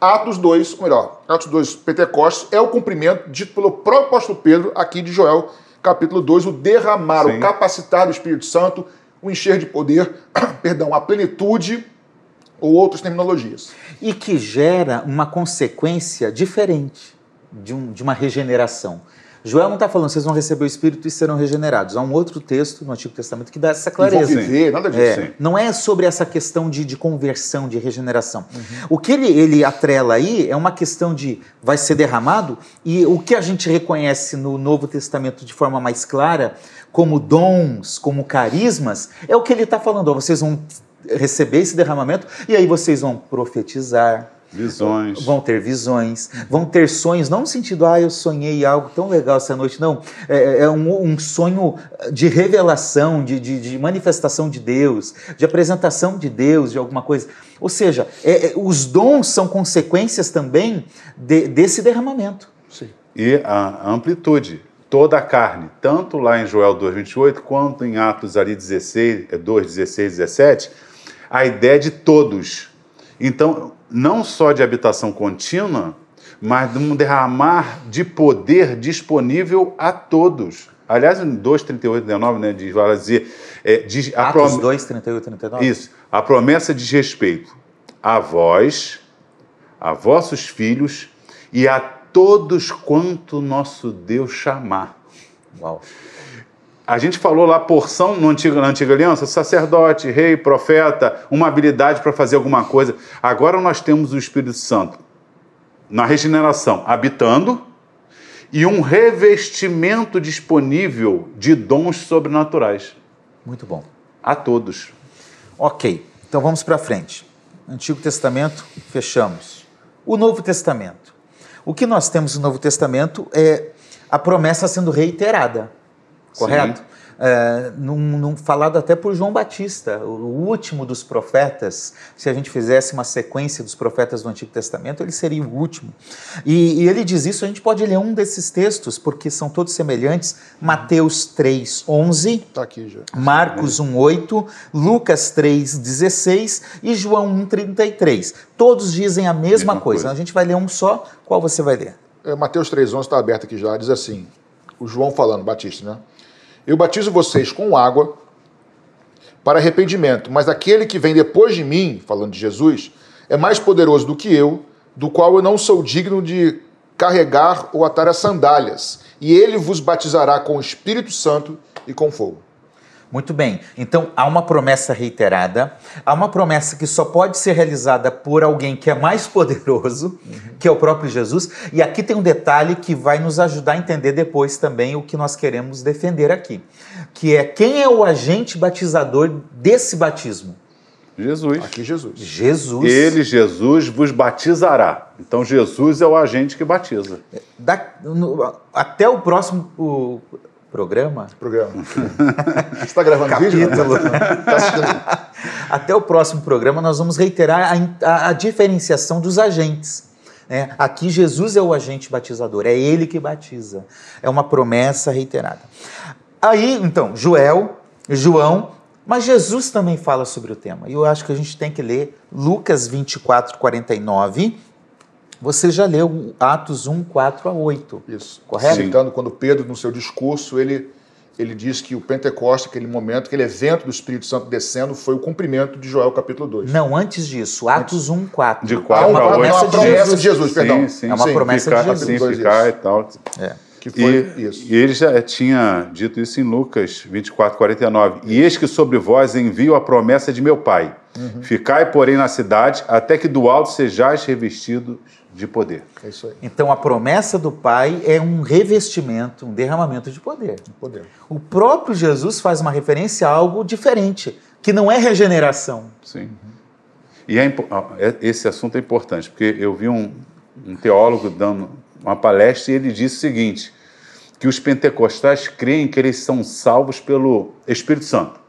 Atos 2, ou melhor, Atos 2, Pentecostes, é o cumprimento dito pelo próprio apóstolo Pedro aqui de Joel, capítulo 2, o derramar, Sim. o capacitar do Espírito Santo, o encher de poder, perdão, a plenitude ou outras terminologias. E que gera uma consequência diferente de, um, de uma regeneração. Joel não está falando, vocês vão receber o Espírito e serão regenerados. Há um outro texto no Antigo Testamento que dá essa clareza. Vão viver, nada disso. É, não é sobre essa questão de, de conversão, de regeneração. Uhum. O que ele, ele atrela aí é uma questão de vai ser derramado, e o que a gente reconhece no Novo Testamento de forma mais clara, como dons, como carismas, é o que ele está falando. Ó, vocês vão receber esse derramamento e aí vocês vão profetizar, Visões. Vão ter visões, vão ter sonhos, não no sentido, ah, eu sonhei algo tão legal essa noite, não. É, é um, um, sonho de revelação, de, de, de, manifestação de Deus, de apresentação de Deus, de alguma coisa. Ou seja, é, é os dons são consequências também de, desse derramamento. Sim. E a amplitude toda a carne, tanto lá em Joel 2,28, quanto em Atos ali 16, 2, 16, 17, a ideia de todos. Então, não só de habitação contínua, mas de um derramar de poder disponível a todos. Aliás, em 2, 38, 19, né, diz, vai dizer... É, diz, a Atos prom... 2, 38, 39? Isso. A promessa diz respeito a vós, a vossos filhos e a todos quanto nosso Deus chamar. Uau. A gente falou lá porção no antigo, na antiga aliança, sacerdote, rei, profeta, uma habilidade para fazer alguma coisa. Agora nós temos o Espírito Santo na regeneração habitando e um revestimento disponível de dons sobrenaturais. Muito bom. A todos. Ok, então vamos para frente. Antigo Testamento, fechamos. O Novo Testamento. O que nós temos no Novo Testamento é a promessa sendo reiterada, correto? É, num, num, falado até por João Batista, o último dos profetas. Se a gente fizesse uma sequência dos profetas do Antigo Testamento, ele seria o último. E, e ele diz isso, a gente pode ler um desses textos, porque são todos semelhantes. Mateus 3, 11, tá aqui já. Marcos 1, 8, Lucas 3, 16 e João 1, 33. Todos dizem a mesma, mesma coisa. coisa. A gente vai ler um só. Qual você vai ler? É, Mateus 3, 11 está aberto aqui já. Diz assim, o João falando, Batista, né? Eu batizo vocês com água para arrependimento, mas aquele que vem depois de mim, falando de Jesus, é mais poderoso do que eu, do qual eu não sou digno de carregar ou atar as sandálias, e ele vos batizará com o Espírito Santo e com fogo. Muito bem. Então há uma promessa reiterada, há uma promessa que só pode ser realizada por alguém que é mais poderoso, uhum. que é o próprio Jesus. E aqui tem um detalhe que vai nos ajudar a entender depois também o que nós queremos defender aqui, que é quem é o agente batizador desse batismo? Jesus. Aqui Jesus. Jesus. Ele, Jesus, vos batizará. Então Jesus é o agente que batiza. Da, no, até o próximo o, Programa? Programa. Você está gravando Capítulo. vídeo? Tá Até o próximo programa nós vamos reiterar a, a, a diferenciação dos agentes. É, aqui Jesus é o agente batizador, é ele que batiza. É uma promessa reiterada. Aí, então, Joel, João, mas Jesus também fala sobre o tema. E eu acho que a gente tem que ler Lucas 24, 49 você já leu Atos 1, 4 a 8. Isso. Correto? Citando quando Pedro, no seu discurso, ele, ele diz que o Pentecoste, aquele momento, aquele evento do Espírito Santo descendo, foi o cumprimento de Joel capítulo 2. Não, antes disso, Atos 1, 4. De 4 é uma promessa, de, Jesus. de Jesus, perdão. Sim, sim, é uma sim, promessa ficar, de Jesus. Assim, ficar e tal. É. Que foi e, isso. E ele já tinha dito isso em Lucas 24, 49. E eis que sobre vós envio a promessa de meu Pai. Uhum. Ficai, porém, na cidade, até que do alto sejais revestidos de poder. É isso aí. Então a promessa do Pai é um revestimento, um derramamento de poder. poder. O próprio Jesus faz uma referência a algo diferente, que não é regeneração. Sim. E é, é, esse assunto é importante, porque eu vi um, um teólogo dando uma palestra e ele disse o seguinte: que os pentecostais creem que eles são salvos pelo Espírito Santo,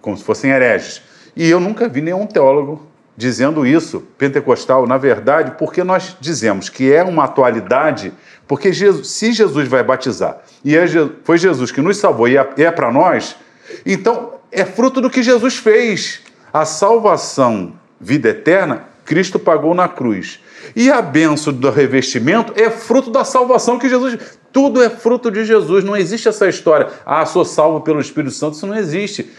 como se fossem hereges. E eu nunca vi nenhum teólogo dizendo isso, pentecostal, na verdade, porque nós dizemos que é uma atualidade, porque Jesus, se Jesus vai batizar e é, foi Jesus que nos salvou e é, é para nós, então é fruto do que Jesus fez. A salvação, vida eterna, Cristo pagou na cruz. E a benção do revestimento é fruto da salvação que Jesus. Tudo é fruto de Jesus. Não existe essa história. Ah, sou salvo pelo Espírito Santo. Isso não existe.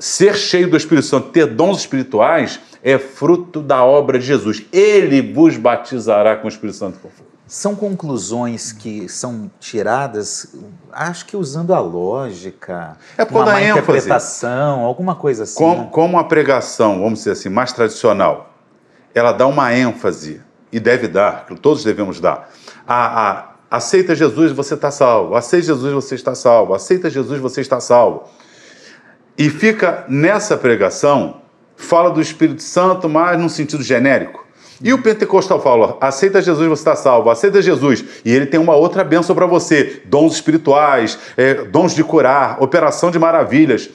Ser cheio do Espírito Santo, ter dons espirituais, é fruto da obra de Jesus. Ele vos batizará com o Espírito Santo. São conclusões que são tiradas, acho que usando a lógica, é por uma interpretação, alguma coisa assim. Como, né? como a pregação, vamos dizer assim, mais tradicional, ela dá uma ênfase, e deve dar, todos devemos dar, a, a aceita Jesus, você está salvo, aceita Jesus, você está salvo, aceita Jesus, você está salvo. E fica nessa pregação fala do Espírito Santo, mas num sentido genérico. E o pentecostal fala: aceita Jesus, você está salvo, aceita Jesus. E ele tem uma outra bênção para você: dons espirituais, é, dons de curar, operação de maravilhas.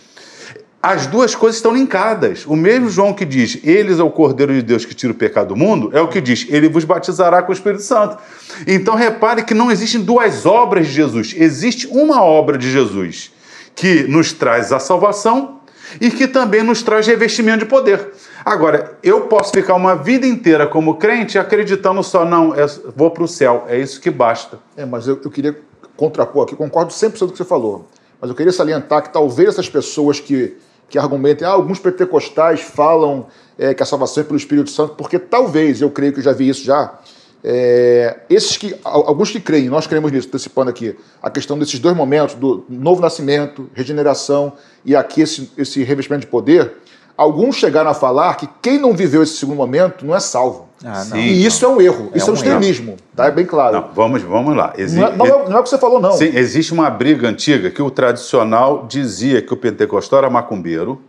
As duas coisas estão linkadas. O mesmo João que diz, eles é o Cordeiro de Deus que tira o pecado do mundo, é o que diz, ele vos batizará com o Espírito Santo. Então repare que não existem duas obras de Jesus, existe uma obra de Jesus que nos traz a salvação e que também nos traz revestimento de poder. Agora, eu posso ficar uma vida inteira como crente acreditando só, não, é, vou para o céu, é isso que basta. É, mas eu, eu queria contrapor aqui, concordo 100% com o que você falou, mas eu queria salientar que talvez essas pessoas que que argumentem, ah, alguns pentecostais falam é, que a salvação é pelo Espírito Santo, porque talvez, eu creio que eu já vi isso já, é, esses que, alguns que creem, nós cremos nisso, antecipando aqui, a questão desses dois momentos, do novo nascimento, regeneração e aqui esse, esse revestimento de poder, alguns chegaram a falar que quem não viveu esse segundo momento não é salvo. Ah, não, e isso não. é um erro, é isso é um, extremismo, tá? É bem claro. Não, vamos, vamos lá. Exi não, é, não, é, não, é, o que você falou, não. Sim, existe uma briga antiga que o tradicional dizia que o pentecostal era macumbeiro.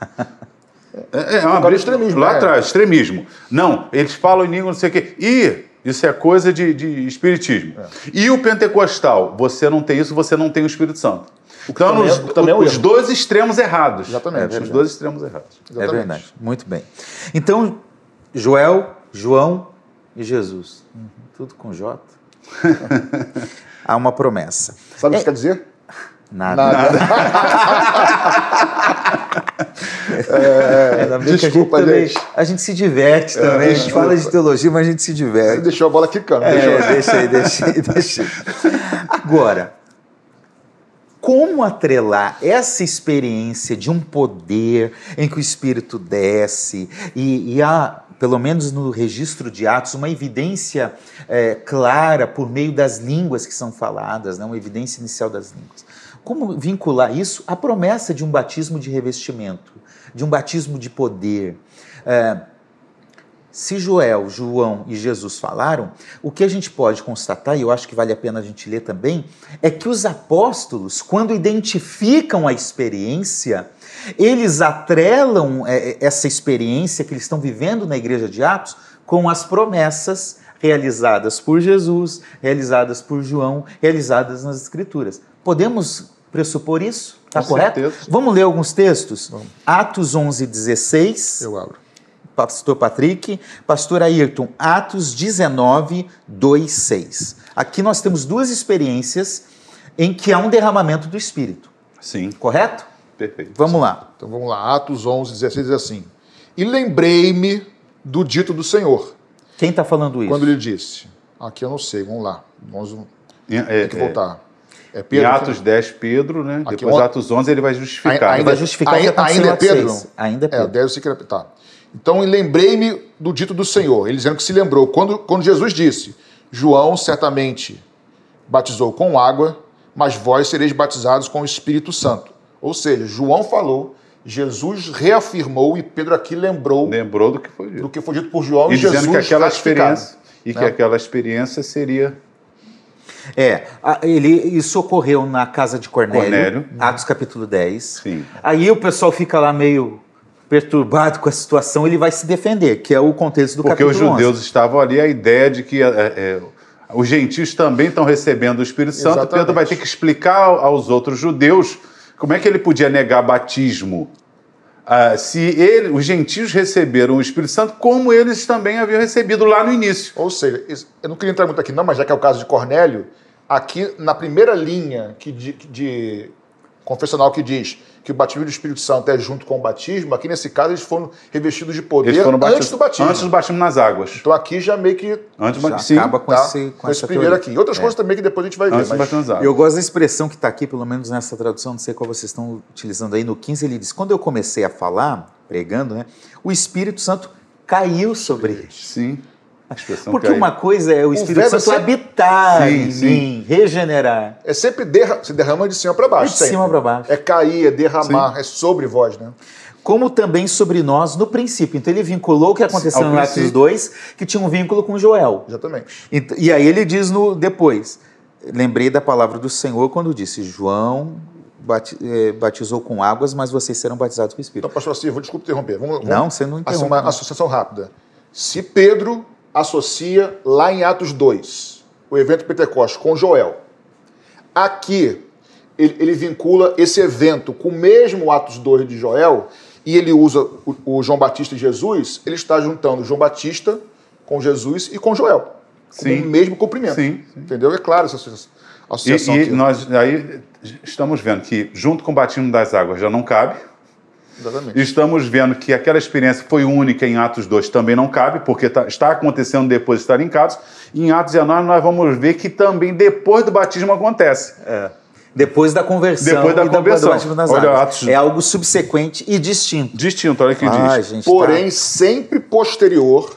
é, é uma briga. extremismo. Lá é. atrás, extremismo. Não, eles falam em língua, não sei o quê. E isso é coisa de, de espiritismo. É. E o pentecostal, você não tem isso, você não tem o Espírito Santo. Então, também, os, também os dois extremos errados. Exatamente. os dois extremos errados. Exatamente. É verdade. Muito bem. Então, Joel João e Jesus. Uhum. Tudo com J. Há uma promessa. Sabe o é... que quer dizer? Nada. Nada. é, desculpa, a gente, também, gente. a gente se diverte é, também. a gente fala de teologia, mas a gente se diverte. Você deixou a bola quicando. É, deixa aí, deixa aí, deixa aí. Agora, como atrelar essa experiência de um poder em que o Espírito desce e, e há pelo menos no registro de Atos, uma evidência é, clara por meio das línguas que são faladas, né? uma evidência inicial das línguas. Como vincular isso à promessa de um batismo de revestimento, de um batismo de poder? É, se Joel, João e Jesus falaram, o que a gente pode constatar, e eu acho que vale a pena a gente ler também, é que os apóstolos, quando identificam a experiência, eles atrelam é, é, essa experiência que eles estão vivendo na igreja de Atos com as promessas realizadas por Jesus, realizadas por João, realizadas nas Escrituras. Podemos pressupor isso? Está correto? Certeza. Vamos ler alguns textos? Vamos. Atos 11, 16. Eu abro. Pastor Patrick. Pastor Ayrton, Atos 19, 2, 6. Aqui nós temos duas experiências em que há um derramamento do Espírito. Sim. Correto? Perfeito. Vamos lá. Então vamos lá, Atos 11, 16 diz assim: E lembrei-me do dito do Senhor. Quem está falando isso? Quando ele disse. Aqui eu não sei, vamos lá. Vamos, é, tem que voltar. É Pedro, em Atos que... 10, Pedro, né? Aqui, Depois, Atos 11, ele vai justificar. Ainda, vai justificar ainda, ainda é Pedro? Ainda é Pedro. É, 10 eu sei que era... Tá. Então, lembrei-me do dito do Senhor. Ele dizendo que se lembrou. Quando, quando Jesus disse, João certamente batizou com água, mas vós sereis batizados com o Espírito Santo. Ou seja, João falou, Jesus reafirmou e Pedro aqui lembrou. Lembrou do que foi dito. Do que foi dito por João e, e Jesus que aquela experiência E né? que aquela experiência seria é, ele, isso ocorreu na casa de Cornélio, Cornélio. Atos capítulo 10. Sim. Aí o pessoal fica lá meio perturbado com a situação, ele vai se defender, que é o contexto do Porque capítulo 11. Porque os judeus 11. estavam ali, a ideia de que é, é, os gentios também estão recebendo o Espírito Santo, Exatamente. Pedro vai ter que explicar aos outros judeus como é que ele podia negar batismo? Ah, se ele, os gentios receberam o Espírito Santo, como eles também haviam recebido lá no início. Ou seja, eu não queria entrar muito aqui, não, mas já que é o caso de Cornélio, aqui na primeira linha que de, de confessional que diz que o batismo do Espírito Santo é junto com o batismo, aqui nesse caso eles foram revestidos de poder antes do batismo. Antes do batismo nas águas. Então aqui já meio que antes já sim, acaba com, tá? esse, com, com esse primeiro aqui. E outras é. coisas também que depois a gente vai antes ver. Mas... nas águas. Eu gosto da expressão que está aqui, pelo menos nessa tradução, não sei qual vocês estão utilizando aí, no 15 ele diz, quando eu comecei a falar, pregando, né, o Espírito Santo caiu sobre eles. Sim. Porque uma coisa é o Espírito o Santo sempre... habitar sim, em sim. mim, regenerar. É sempre derra... se derrama de cima para baixo. É de sempre. cima para baixo. É cair, é derramar, sim. é sobre vós, né? Como também sobre nós no princípio. Então ele vinculou o que aconteceu no Atos 2, que tinha um vínculo com Joel. Exatamente. E, e aí ele diz no depois. Lembrei da palavra do Senhor quando disse: João eh, batizou com águas, mas vocês serão batizados com o Espírito. Então, pastor Silva, desculpe interromper. Vamos, vamos não, você não interrompe. Uma associação rápida. Se Pedro associa lá em Atos 2, o evento Pentecostes, com Joel, aqui ele, ele vincula esse evento com o mesmo Atos 2 de Joel, e ele usa o, o João Batista e Jesus, ele está juntando João Batista com Jesus e com Joel. Sim. Com o mesmo cumprimento. Sim, sim. Entendeu? É claro essa associa- E, associação e aqui. nós aí estamos vendo que, junto com o batismo das águas, já não cabe. Exatamente. Estamos vendo que aquela experiência foi única em Atos 2 também não cabe, porque tá- está acontecendo depois de estar em Atos. E em Atos 19 nós vamos ver que também depois do batismo acontece. Depois da conversão Depois da e conversão. do batismo nas Olha, águas. Atos- É algo subsequente e distinto. Distinto, olha o que Ai, diz. gente, Porém, tá- sempre posterior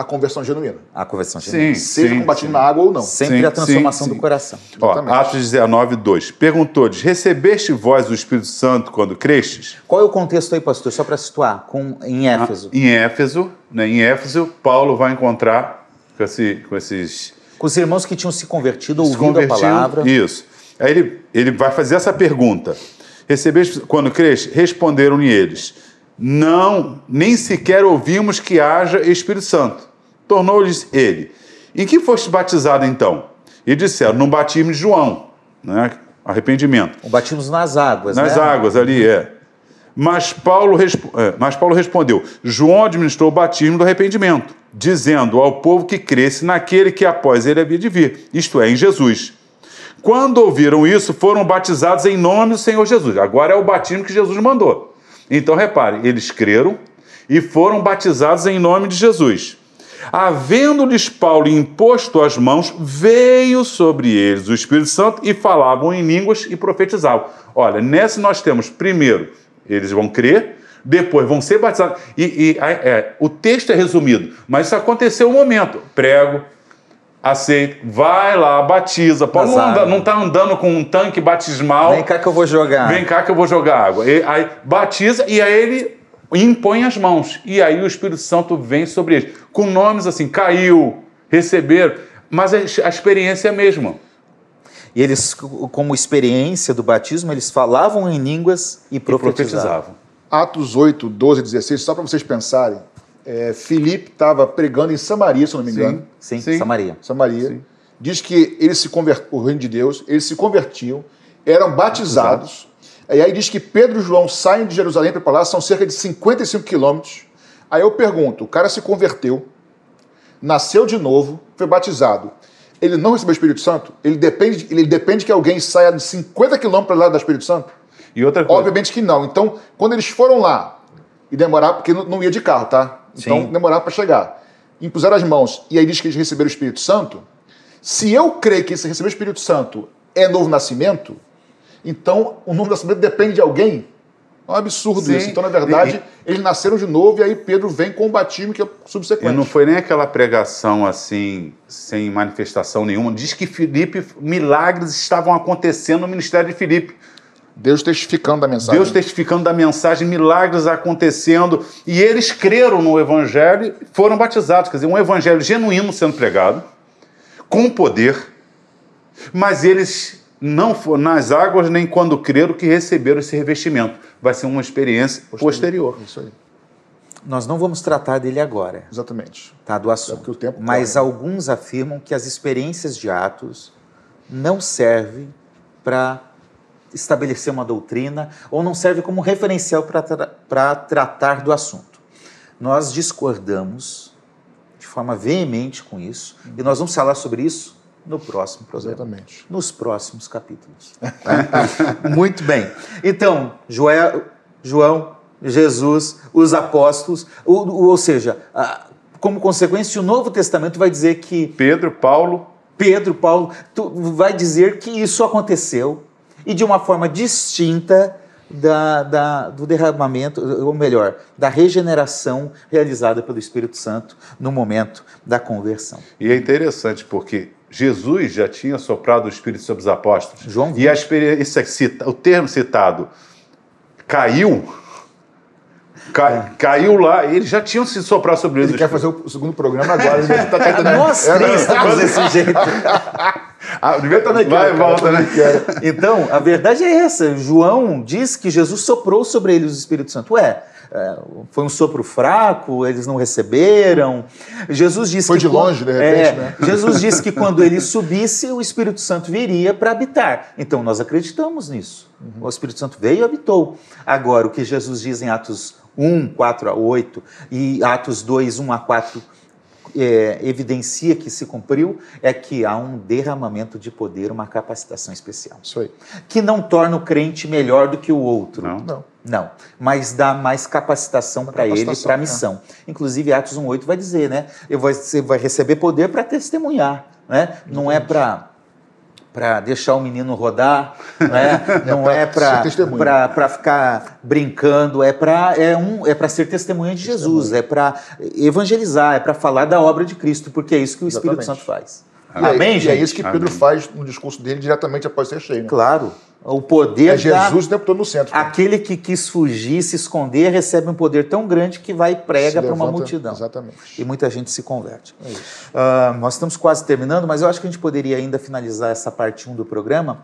à conversão genuína. a conversão Sim, genuína. Seja sim, com batismo sim. na água ou não. Sempre Sim, a transformação sim, do sim. coração. Ó. Atos 19, 2. Perguntou-lhes: Recebeste vós o Espírito Santo quando crestes? Qual é o contexto aí, pastor? Só para situar, com, em Éfeso. Em Éfeso, né, em Éfeso, Paulo vai encontrar com, esse- com esses Com os irmãos que tinham se convertido, se ouvindo a palavra. Isso. Aí ele, ele vai fazer essa pergunta. Recebeste quando creste? Responderam-lhe eles: Não, nem sequer ouvimos que haja Espírito Santo. Tornou-lhes ele: Em que foste batizado então? E disseram: No batismo de João, né? Arrependimento. O batismo nas águas, Nas né? águas ali, é. Mas Paulo, é, mas Paulo respondeu: João administrou o batismo do arrependimento, dizendo ao povo que cresce naquele que após ele havia de vir, isto é, em Jesus. Quando ouviram isso, foram batizados em nome do Senhor Jesus. Agora é o batismo que Jesus mandou. Então, repare, eles creram e foram batizados em nome de Jesus. Havendo-lhes Paulo imposto as mãos, veio sobre eles o Espírito Santo e falavam em línguas e profetizavam. Olha, nessa nós temos, primeiro, eles vão crer, depois vão ser batizados. E, e, é, o texto é resumido, mas isso aconteceu um momento. Prego, aceito, vai lá, batiza. Paulo Azar. anda, não tá andando com um tanque batismal. Vem cá que eu vou jogar. Vem cá que eu vou jogar água. E, aí batiza e aí ele impõe as mãos. E aí o Espírito Santo vem sobre eles. Com nomes assim, caiu, receberam. Mas a, experiência é a mesma. E eles, como experiência do batismo, eles falavam em línguas e E profetizavam. profetizavam. Atos 8, 12 e 16, só para vocês pensarem. É, Filipe estava pregando em Samaria, se eu não me engano. Sim, Sim. Samaria. Samaria. Sim. Diz que eles se convertiam, o reino de Deus, eles se convertiam, eram batizados. E aí diz que Pedro e João saem de Jerusalém para lá, são cerca de 55 quilômetros. Aí eu pergunto: o cara se converteu, nasceu de novo, foi batizado. Ele não recebeu o Espírito Santo? Ele depende, ele depende que alguém saia de 50 quilômetros para lá do Espírito Santo? E outra coisa. Obviamente que não. Então, quando eles foram lá e demorar, porque não, não ia de carro, tá? Então, Sim. demorar para chegar. Impuseram as mãos e aí diz que eles receberam o Espírito Santo. Se eu creio que esse receber o Espírito Santo é novo nascimento, então o novo nascimento depende de alguém. É um absurdo Sim. isso. Então, na verdade, E- eles nasceram de novo e aí Pedro vem com o batismo que é E subsequente. não foi nem aquela pregação assim, sem manifestação nenhuma. Diz que Filipe, milagres estavam acontecendo no ministério de Filipe. Deus testificando da mensagem. Deus testificando da mensagem, milagres acontecendo, e eles creram no evangelho e foram batizados. Quer dizer, um evangelho genuíno sendo pregado, com poder, mas eles não foram nas águas nem quando creram que receberam esse revestimento. Vai ser uma experiência posterior. Isso aí, Nós não vamos tratar dele agora, exatamente. tá? Do assunto. porque o tempo Mas corre. alguns afirmam que as experiências de Atos não servem para estabelecer uma doutrina ou não serve como referencial para tra tratar do assunto. Nós discordamos de forma veemente com isso e nós vamos falar sobre isso no próximo programa. Exatamente. nos próximos capítulos. Muito bem. Então, Joel, João, Jesus, os apóstolos, ou, ou seja, como consequência, o Novo Testamento vai dizer que Pedro, Paulo, Pedro, Paulo, tu- vai dizer que isso aconteceu e de uma forma distinta da, da- do derramamento, ou melhor, da regeneração realizada pelo Espírito Santo no momento da conversão. E é interessante porque Jesus já tinha soprado o Espírito sobre os apóstolos. João e a experiência, cita- o termo citado caiu, ca- caiu lá, eles já tinham se soprado sobre eles. Ele quer fazer o segundo programa agora. Ele tá tentando- Nós É, três estamos desse jeito. Ah, devia estar também Vai quero, e volta, né? quero. Então, a verdade é essa. João diz que Jesus soprou sobre eles o Espírito Santo. Ué, é, foi um sopro fraco, eles não receberam. Jesus disse foi que de longe, de repente, é, né? Jesus disse que quando ele subisse, o Espírito Santo viria para habitar. Então nós acreditamos nisso. Uhum. O Espírito Santo veio e habitou. Agora, o que Jesus diz em Atos 1, 4 a 8 e Atos 2, 1 a 4 é, evidencia que se cumpriu é que há um derramamento de poder, uma capacitação especial. Isso aí. Que não torna o crente melhor do que o outro. Não. Não. Não, mas dá mais capacitação para ele, para a missão. É. Inclusive, Atos 1,8 vai dizer, né? Você vai receber poder para testemunhar, né? Não é para para deixar o menino rodar, né? não é para ficar brincando, é para é um, é ser testemunha de Jesus, é para evangelizar, é para falar da obra de Cristo, porque é isso que o Espírito Exatamente. Santo faz. E Amém, é, gente? E é isso que Pedro Amém. faz no discurso dele diretamente após ser cheio. Né? Claro. O poder é Jesus da... o tempo todo no centro. Aquele que quis fugir, se esconder, recebe um poder tão grande que vai e prega para uma multidão. Exatamente. E muita gente se converte. É uh, nós estamos quase terminando, mas eu acho que a gente poderia ainda finalizar essa parte 1 do programa.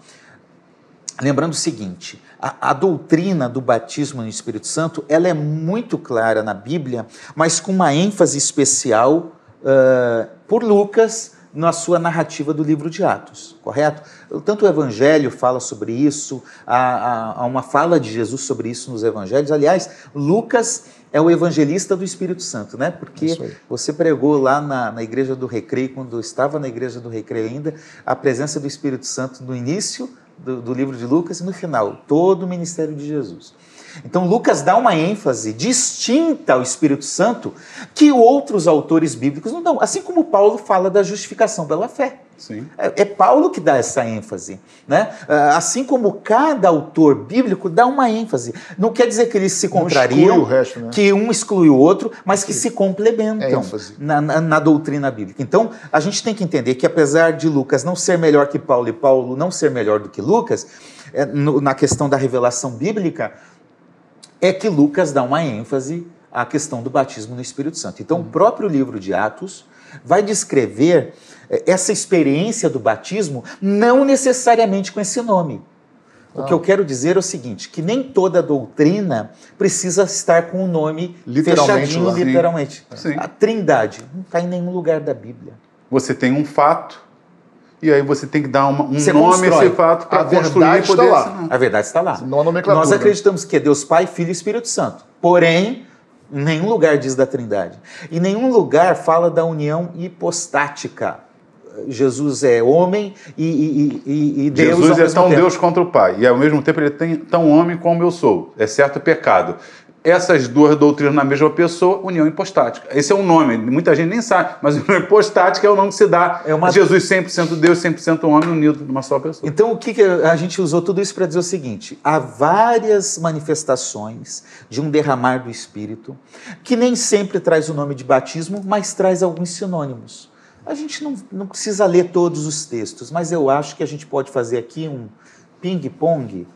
Lembrando o seguinte, a, a, doutrina do batismo no Espírito Santo, ela é muito clara na Bíblia, mas com uma ênfase especial uh, por Lucas na sua narrativa do livro de Atos, correto? Tanto o Evangelho fala sobre isso, há, há uma fala de Jesus sobre isso nos Evangelhos. Aliás, Lucas é o evangelista do Espírito Santo, né? Porque você pregou lá na, na Igreja do Recreio, quando estava na Igreja do Recreio ainda, a presença do Espírito Santo no início do, do livro de Lucas e no final, todo o ministério de Jesus. Então, Lucas dá uma ênfase distinta ao Espírito Santo que outros autores bíblicos não dão. Assim como Paulo fala da justificação pela fé. É, é, Paulo que dá essa ênfase. Né? Ah, assim como cada autor bíblico dá uma ênfase. Não quer dizer que eles se contrariam, resto, né? que um exclui o outro, mas que se complementam é na, na, na, doutrina bíblica. Então, a gente tem que entender que apesar de Lucas não ser melhor que Paulo e Paulo não ser melhor do que Lucas, é, na questão da revelação bíblica, é que Lucas dá uma ênfase à questão do batismo no Espírito Santo. Então, o próprio livro de Atos vai descrever eh, essa experiência do batismo, não necessariamente com esse nome. O que eu quero dizer é o seguinte, que nem toda doutrina precisa estar com o nome literalmente, fechadinho, literalmente. Sim. A trindade não está em nenhum lugar da Bíblia. Você tem um fato e aí você tem que dar uma, um você nome a esse fato para construir está lá. A verdade está lá. Não Nós acreditamos que é Deus Pai, Filho e Espírito Santo. Porém, nenhum lugar diz da Trindade. E nenhum lugar fala da união hipostática. Jesus é homem e, e, e, e Deus Jesus é tão tempo. Deus contra o Pai. E ao mesmo tempo ele é tão homem como eu sou. É certo pecado essas duas doutrinas na mesma pessoa, união hipostática. Esse é um nome, muita gente nem sabe, mas união hipostática é o nome que se dá é uma... Jesus 100% Deus, 100% homem, unido numa só pessoa. Então, o que, que a gente usou tudo isso para dizer o seguinte: há várias manifestações de um derramar do Espírito, que nem sempre traz o nome de batismo, mas traz alguns sinônimos. A gente não, não precisa ler todos os textos, mas eu acho que a gente pode fazer aqui um ping-pong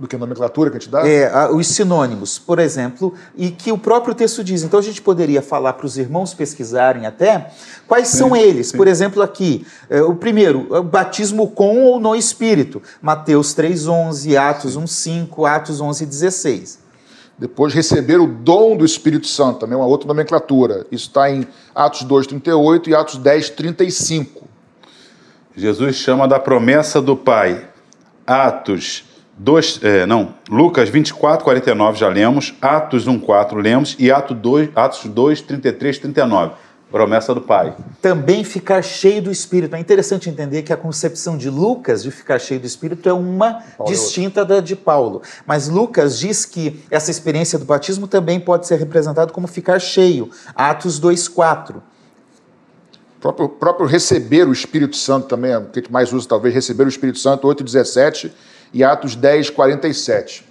do que a nomenclatura que a gente dá? É, os sinônimos, por exemplo, e que o próprio texto diz. Então a gente poderia falar para os irmãos pesquisarem até quais sim, são eles. Sim. Por exemplo, aqui, é, o primeiro, o batismo com ou no Espírito. Mateus 3,11, Atos 1,5, Atos 11,16. Depois, receber o dom do Espírito Santo, também uma outra nomenclatura. Isso está em Atos 2,38 e Atos 10,35. Jesus chama da promessa do Pai. Atos 2, é, não, Lucas 24, 49 já lemos, Atos 1, 4 lemos e Atos 2, Atos 2 33, 39. Promessa do Pai. Também ficar cheio do Espírito. É interessante entender que a concepção de Lucas de ficar cheio do Espírito é uma Paulo. distinta da de Paulo. Mas Lucas diz que essa experiência do batismo também pode ser representado como ficar cheio. Atos 2, 4. Próprio, próprio receber o Espírito Santo também, o que mais usa talvez, receber o Espírito Santo, 8, 17 e Atos 10, 47.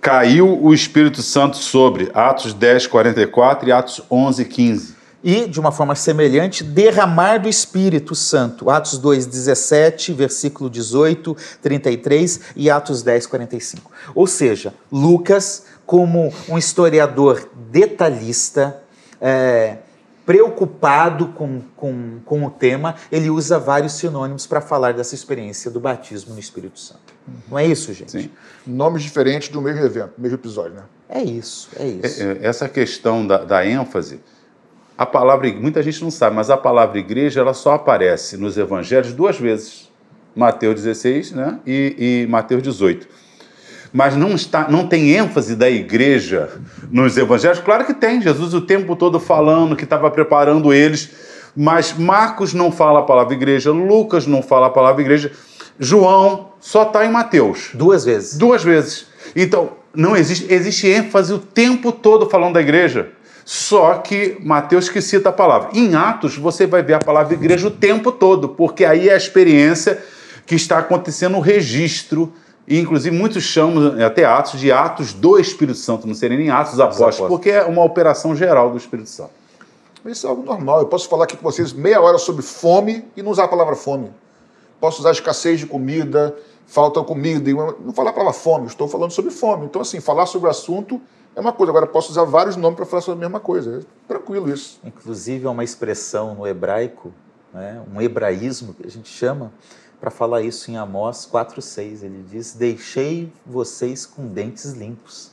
Caiu o Espírito Santo sobre Atos 10, 44 e Atos 11, 15. E, de uma forma semelhante, derramar do Espírito Santo. Atos 2, 17, versículo 18, 33 e Atos 10, 45. Ou seja, Lucas, como um historiador detalhista, é, preocupado com, com, com o tema, ele usa vários sinônimos para falar dessa experiência do batismo no Espírito Santo. Não é isso, gente? Sim. Nomes diferentes do mesmo evento, mesmo episódio, né? É isso, é isso. É, é, essa questão da, da ênfase, a palavra, muita gente não sabe, mas a palavra igreja ela só aparece nos evangelhos duas vezes. Mateus 16 né? e, e Mateus 18. Mas não, está, não tem ênfase da igreja nos evangelhos? Claro que tem, Jesus o tempo todo falando que estava preparando eles, mas Marcos não fala a palavra igreja, Lucas não fala a palavra igreja, João só está em Mateus. Duas vezes. Duas vezes. Então, não existe, existe ênfase o tempo todo falando da igreja. Só que Mateus que cita a palavra. Em Atos, você vai ver a palavra igreja o tempo todo, porque aí é a experiência que está acontecendo o registro. E, inclusive, muitos chamam até Atos de Atos do Espírito Santo, não seria nem Atos Apóstolos, porque é uma operação geral do Espírito Santo. Isso é algo normal. Eu posso falar aqui com vocês meia hora sobre fome e não usar a palavra fome. Posso usar escassez de comida, falta comida, não falar a palavra fome, estou falando sobre fome. Então, assim, falar sobre o assunto é uma coisa. Agora, posso usar vários nomes para falar sobre a mesma coisa. É tranquilo isso. Inclusive, é uma expressão no hebraico, né, um hebraísmo que a gente chama, para falar isso em Amós 4,6. Ele diz: Deixei vocês com dentes limpos,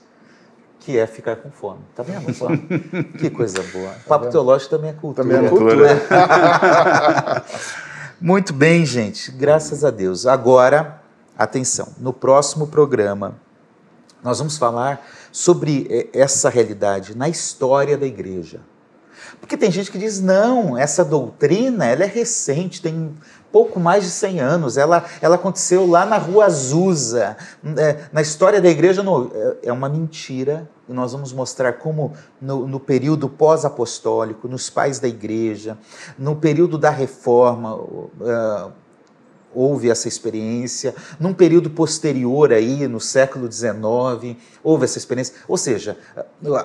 que é ficar com fome. Tá vendo? que coisa boa. O papo teológico também é cultura. Também é cultura. Muito bem, gente. Graças a Deus. Agora Atenção, no próximo programa nós vamos falar sobre eh, essa realidade na história da igreja. Porque tem gente que diz, não, essa doutrina ela é recente, tem pouco mais de 100 anos, ela, ela aconteceu lá na Rua Azusa. É, na história da igreja no, é, é uma mentira, e nós vamos mostrar como no, no período pós-apostólico, nos pais da igreja, no período da reforma, uh, houve essa experiência, num período posterior aí, no século XIX, houve essa experiência. Ou seja,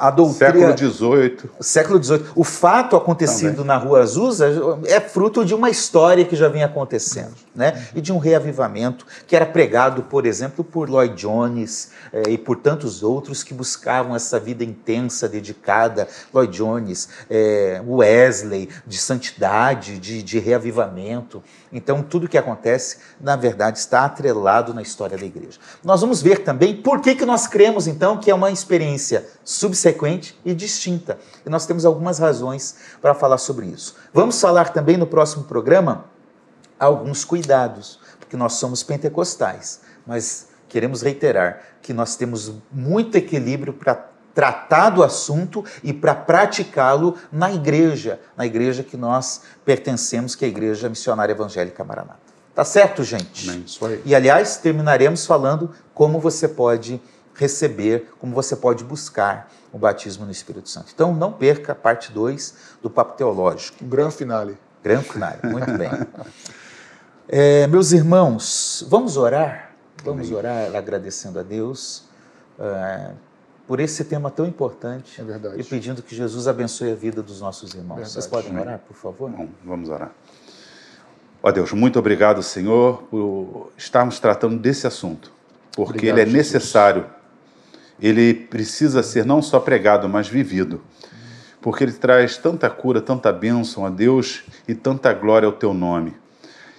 a doutrina... Século XVIII. Século XVIII. O fato acontecido Também. na Rua Azusa é fruto de uma história que já vinha acontecendo, né? E de um reavivamento que era pregado, por exemplo, por Lloyd Jones eh, e por tantos outros que buscavam essa vida intensa, dedicada. Lloyd Jones, eh, Wesley, de santidade, de, de reavivamento. Então, tudo que acontece, na verdade, está atrelado na história da igreja. Nós vamos ver também por que, que nós cremos, então, que é uma experiência subsequente e distinta. E nós temos algumas razões para falar sobre isso. Vamos falar também no próximo programa alguns cuidados, porque nós somos pentecostais, mas queremos reiterar que nós temos muito equilíbrio para tratar do assunto e para praticá-lo na igreja, na igreja que nós pertencemos, que é a Igreja Missionária Evangélica Maranata. Tá certo, gente? Amém. Isso aí. E aliás, terminaremos falando como você pode receber, como você pode buscar o batismo no Espírito Santo. Então não perca a parte 2 do Papo Teológico. Gran finale. Gran finale, muito bem. É, meus irmãos, vamos orar? Vamos Amém. orar agradecendo a Deus. É, por esse tema tão importante. É. E pedindo que Jesus abençoe a vida dos nossos irmãos. Verdade. Vocês podem orar, por favor? Bom, vamos orar. Ó Deus, muito obrigado, Senhor, por estarmos tratando desse assunto, porque obrigado, ele é necessário. Ele precisa ser não só pregado, mas vivido. Porque ele traz tanta cura, tanta bênção a Deus e tanta glória ao teu nome.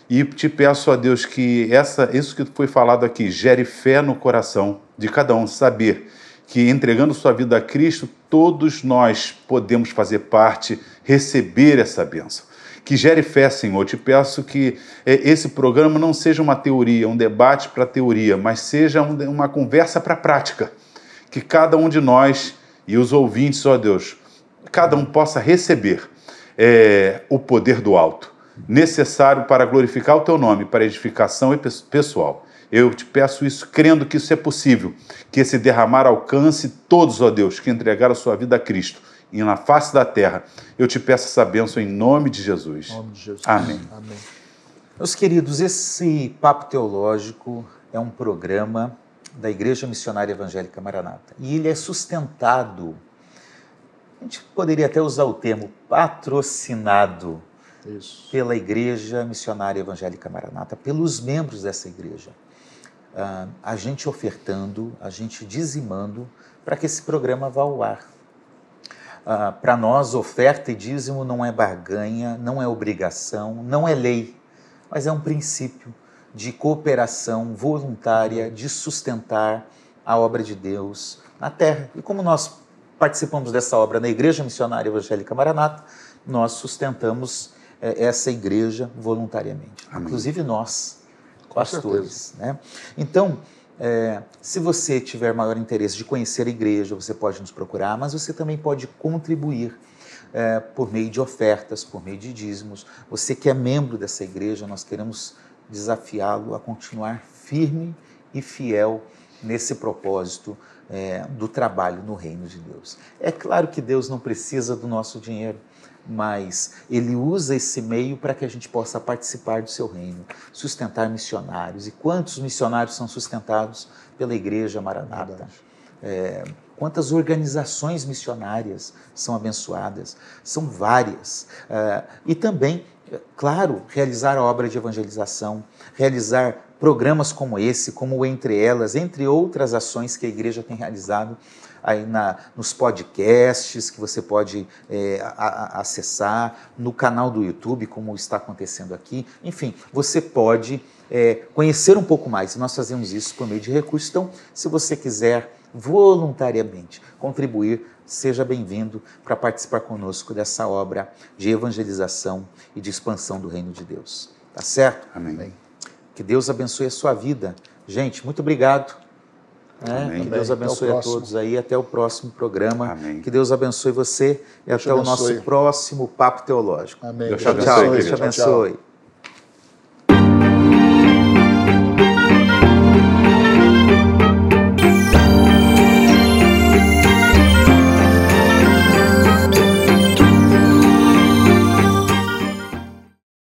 E te peço a Deus que essa, isso que foi falado aqui gere fé no coração de cada um, saber que entregando sua vida a Cristo, todos nós podemos fazer parte, receber essa bênção. Que gere fé, Senhor. Te peço que é, esse programa não seja uma teoria, um debate para teoria, mas seja uma conversa para a prática. Que cada um de nós e os ouvintes, ó Deus, cada um possa receber é, o poder do alto, necessário para glorificar o teu nome, para edificação pessoal. Eu te peço isso crendo que isso é possível, que esse derramar alcance todos, ó Deus, que entregaram a sua vida a Cristo e na face da terra. Eu te peço essa bênção em nome de Jesus. Nome de Jesus. Amém. Amém. Meus queridos, esse Papo Teológico é um programa da Igreja Missionária Evangélica Maranata e ele é sustentado, a gente poderia até usar o termo patrocinado Isso. pela Igreja Missionária Evangélica Maranata, pelos membros dessa igreja uh, a gente ofertando, a gente dizimando para que esse programa vá ao ar. Uh, para nós, oferta e dízimo não é barganha, não é obrigação, não é lei, mas é um princípio de cooperação voluntária, de sustentar a obra de Deus na terra. E como nós participamos dessa obra na Igreja Missionária Evangélica Maranata, nós sustentamos é, essa igreja voluntariamente. Amém. Inclusive nós, pastores. Né? Então, é, se você tiver maior interesse de conhecer a igreja, você pode nos procurar, mas você também pode contribuir é, por meio de ofertas, por meio de dízimos. Você que é membro dessa igreja, nós queremos desafiá-lo a continuar firme e fiel nesse propósito é, do trabalho no reino de Deus. É claro que Deus não precisa do nosso dinheiro, mas Ele usa esse meio para que a gente possa participar do seu reino, sustentar missionários. E quantos missionários são sustentados pela Igreja Maranata? É, quantas organizações missionárias são abençoadas? São várias. É, e também, claro, realizar a obra de evangelização, realizar programas como esse, como Entre Elas, entre outras ações que a igreja tem realizado aí na, nos podcasts que você pode é, a, a, acessar, no canal do YouTube, como está acontecendo aqui. Enfim, você pode é, conhecer um pouco mais. Nós fazemos isso por meio de recursos. Então, se você quiser voluntariamente contribuir, seja bem-vindo para participar conosco dessa obra de evangelização e de expansão do reino de Deus. Tá certo? Amém. Que Deus abençoe a sua vida. Gente, muito obrigado. Né? Que Deus abençoe a todos aí. Até o próximo programa. Amém. Que Deus abençoe você e Deus até o nosso próximo Papo Teológico. Amém. Deus te abençoe. Tchau, Deus te abençoe. Tchau, tchau.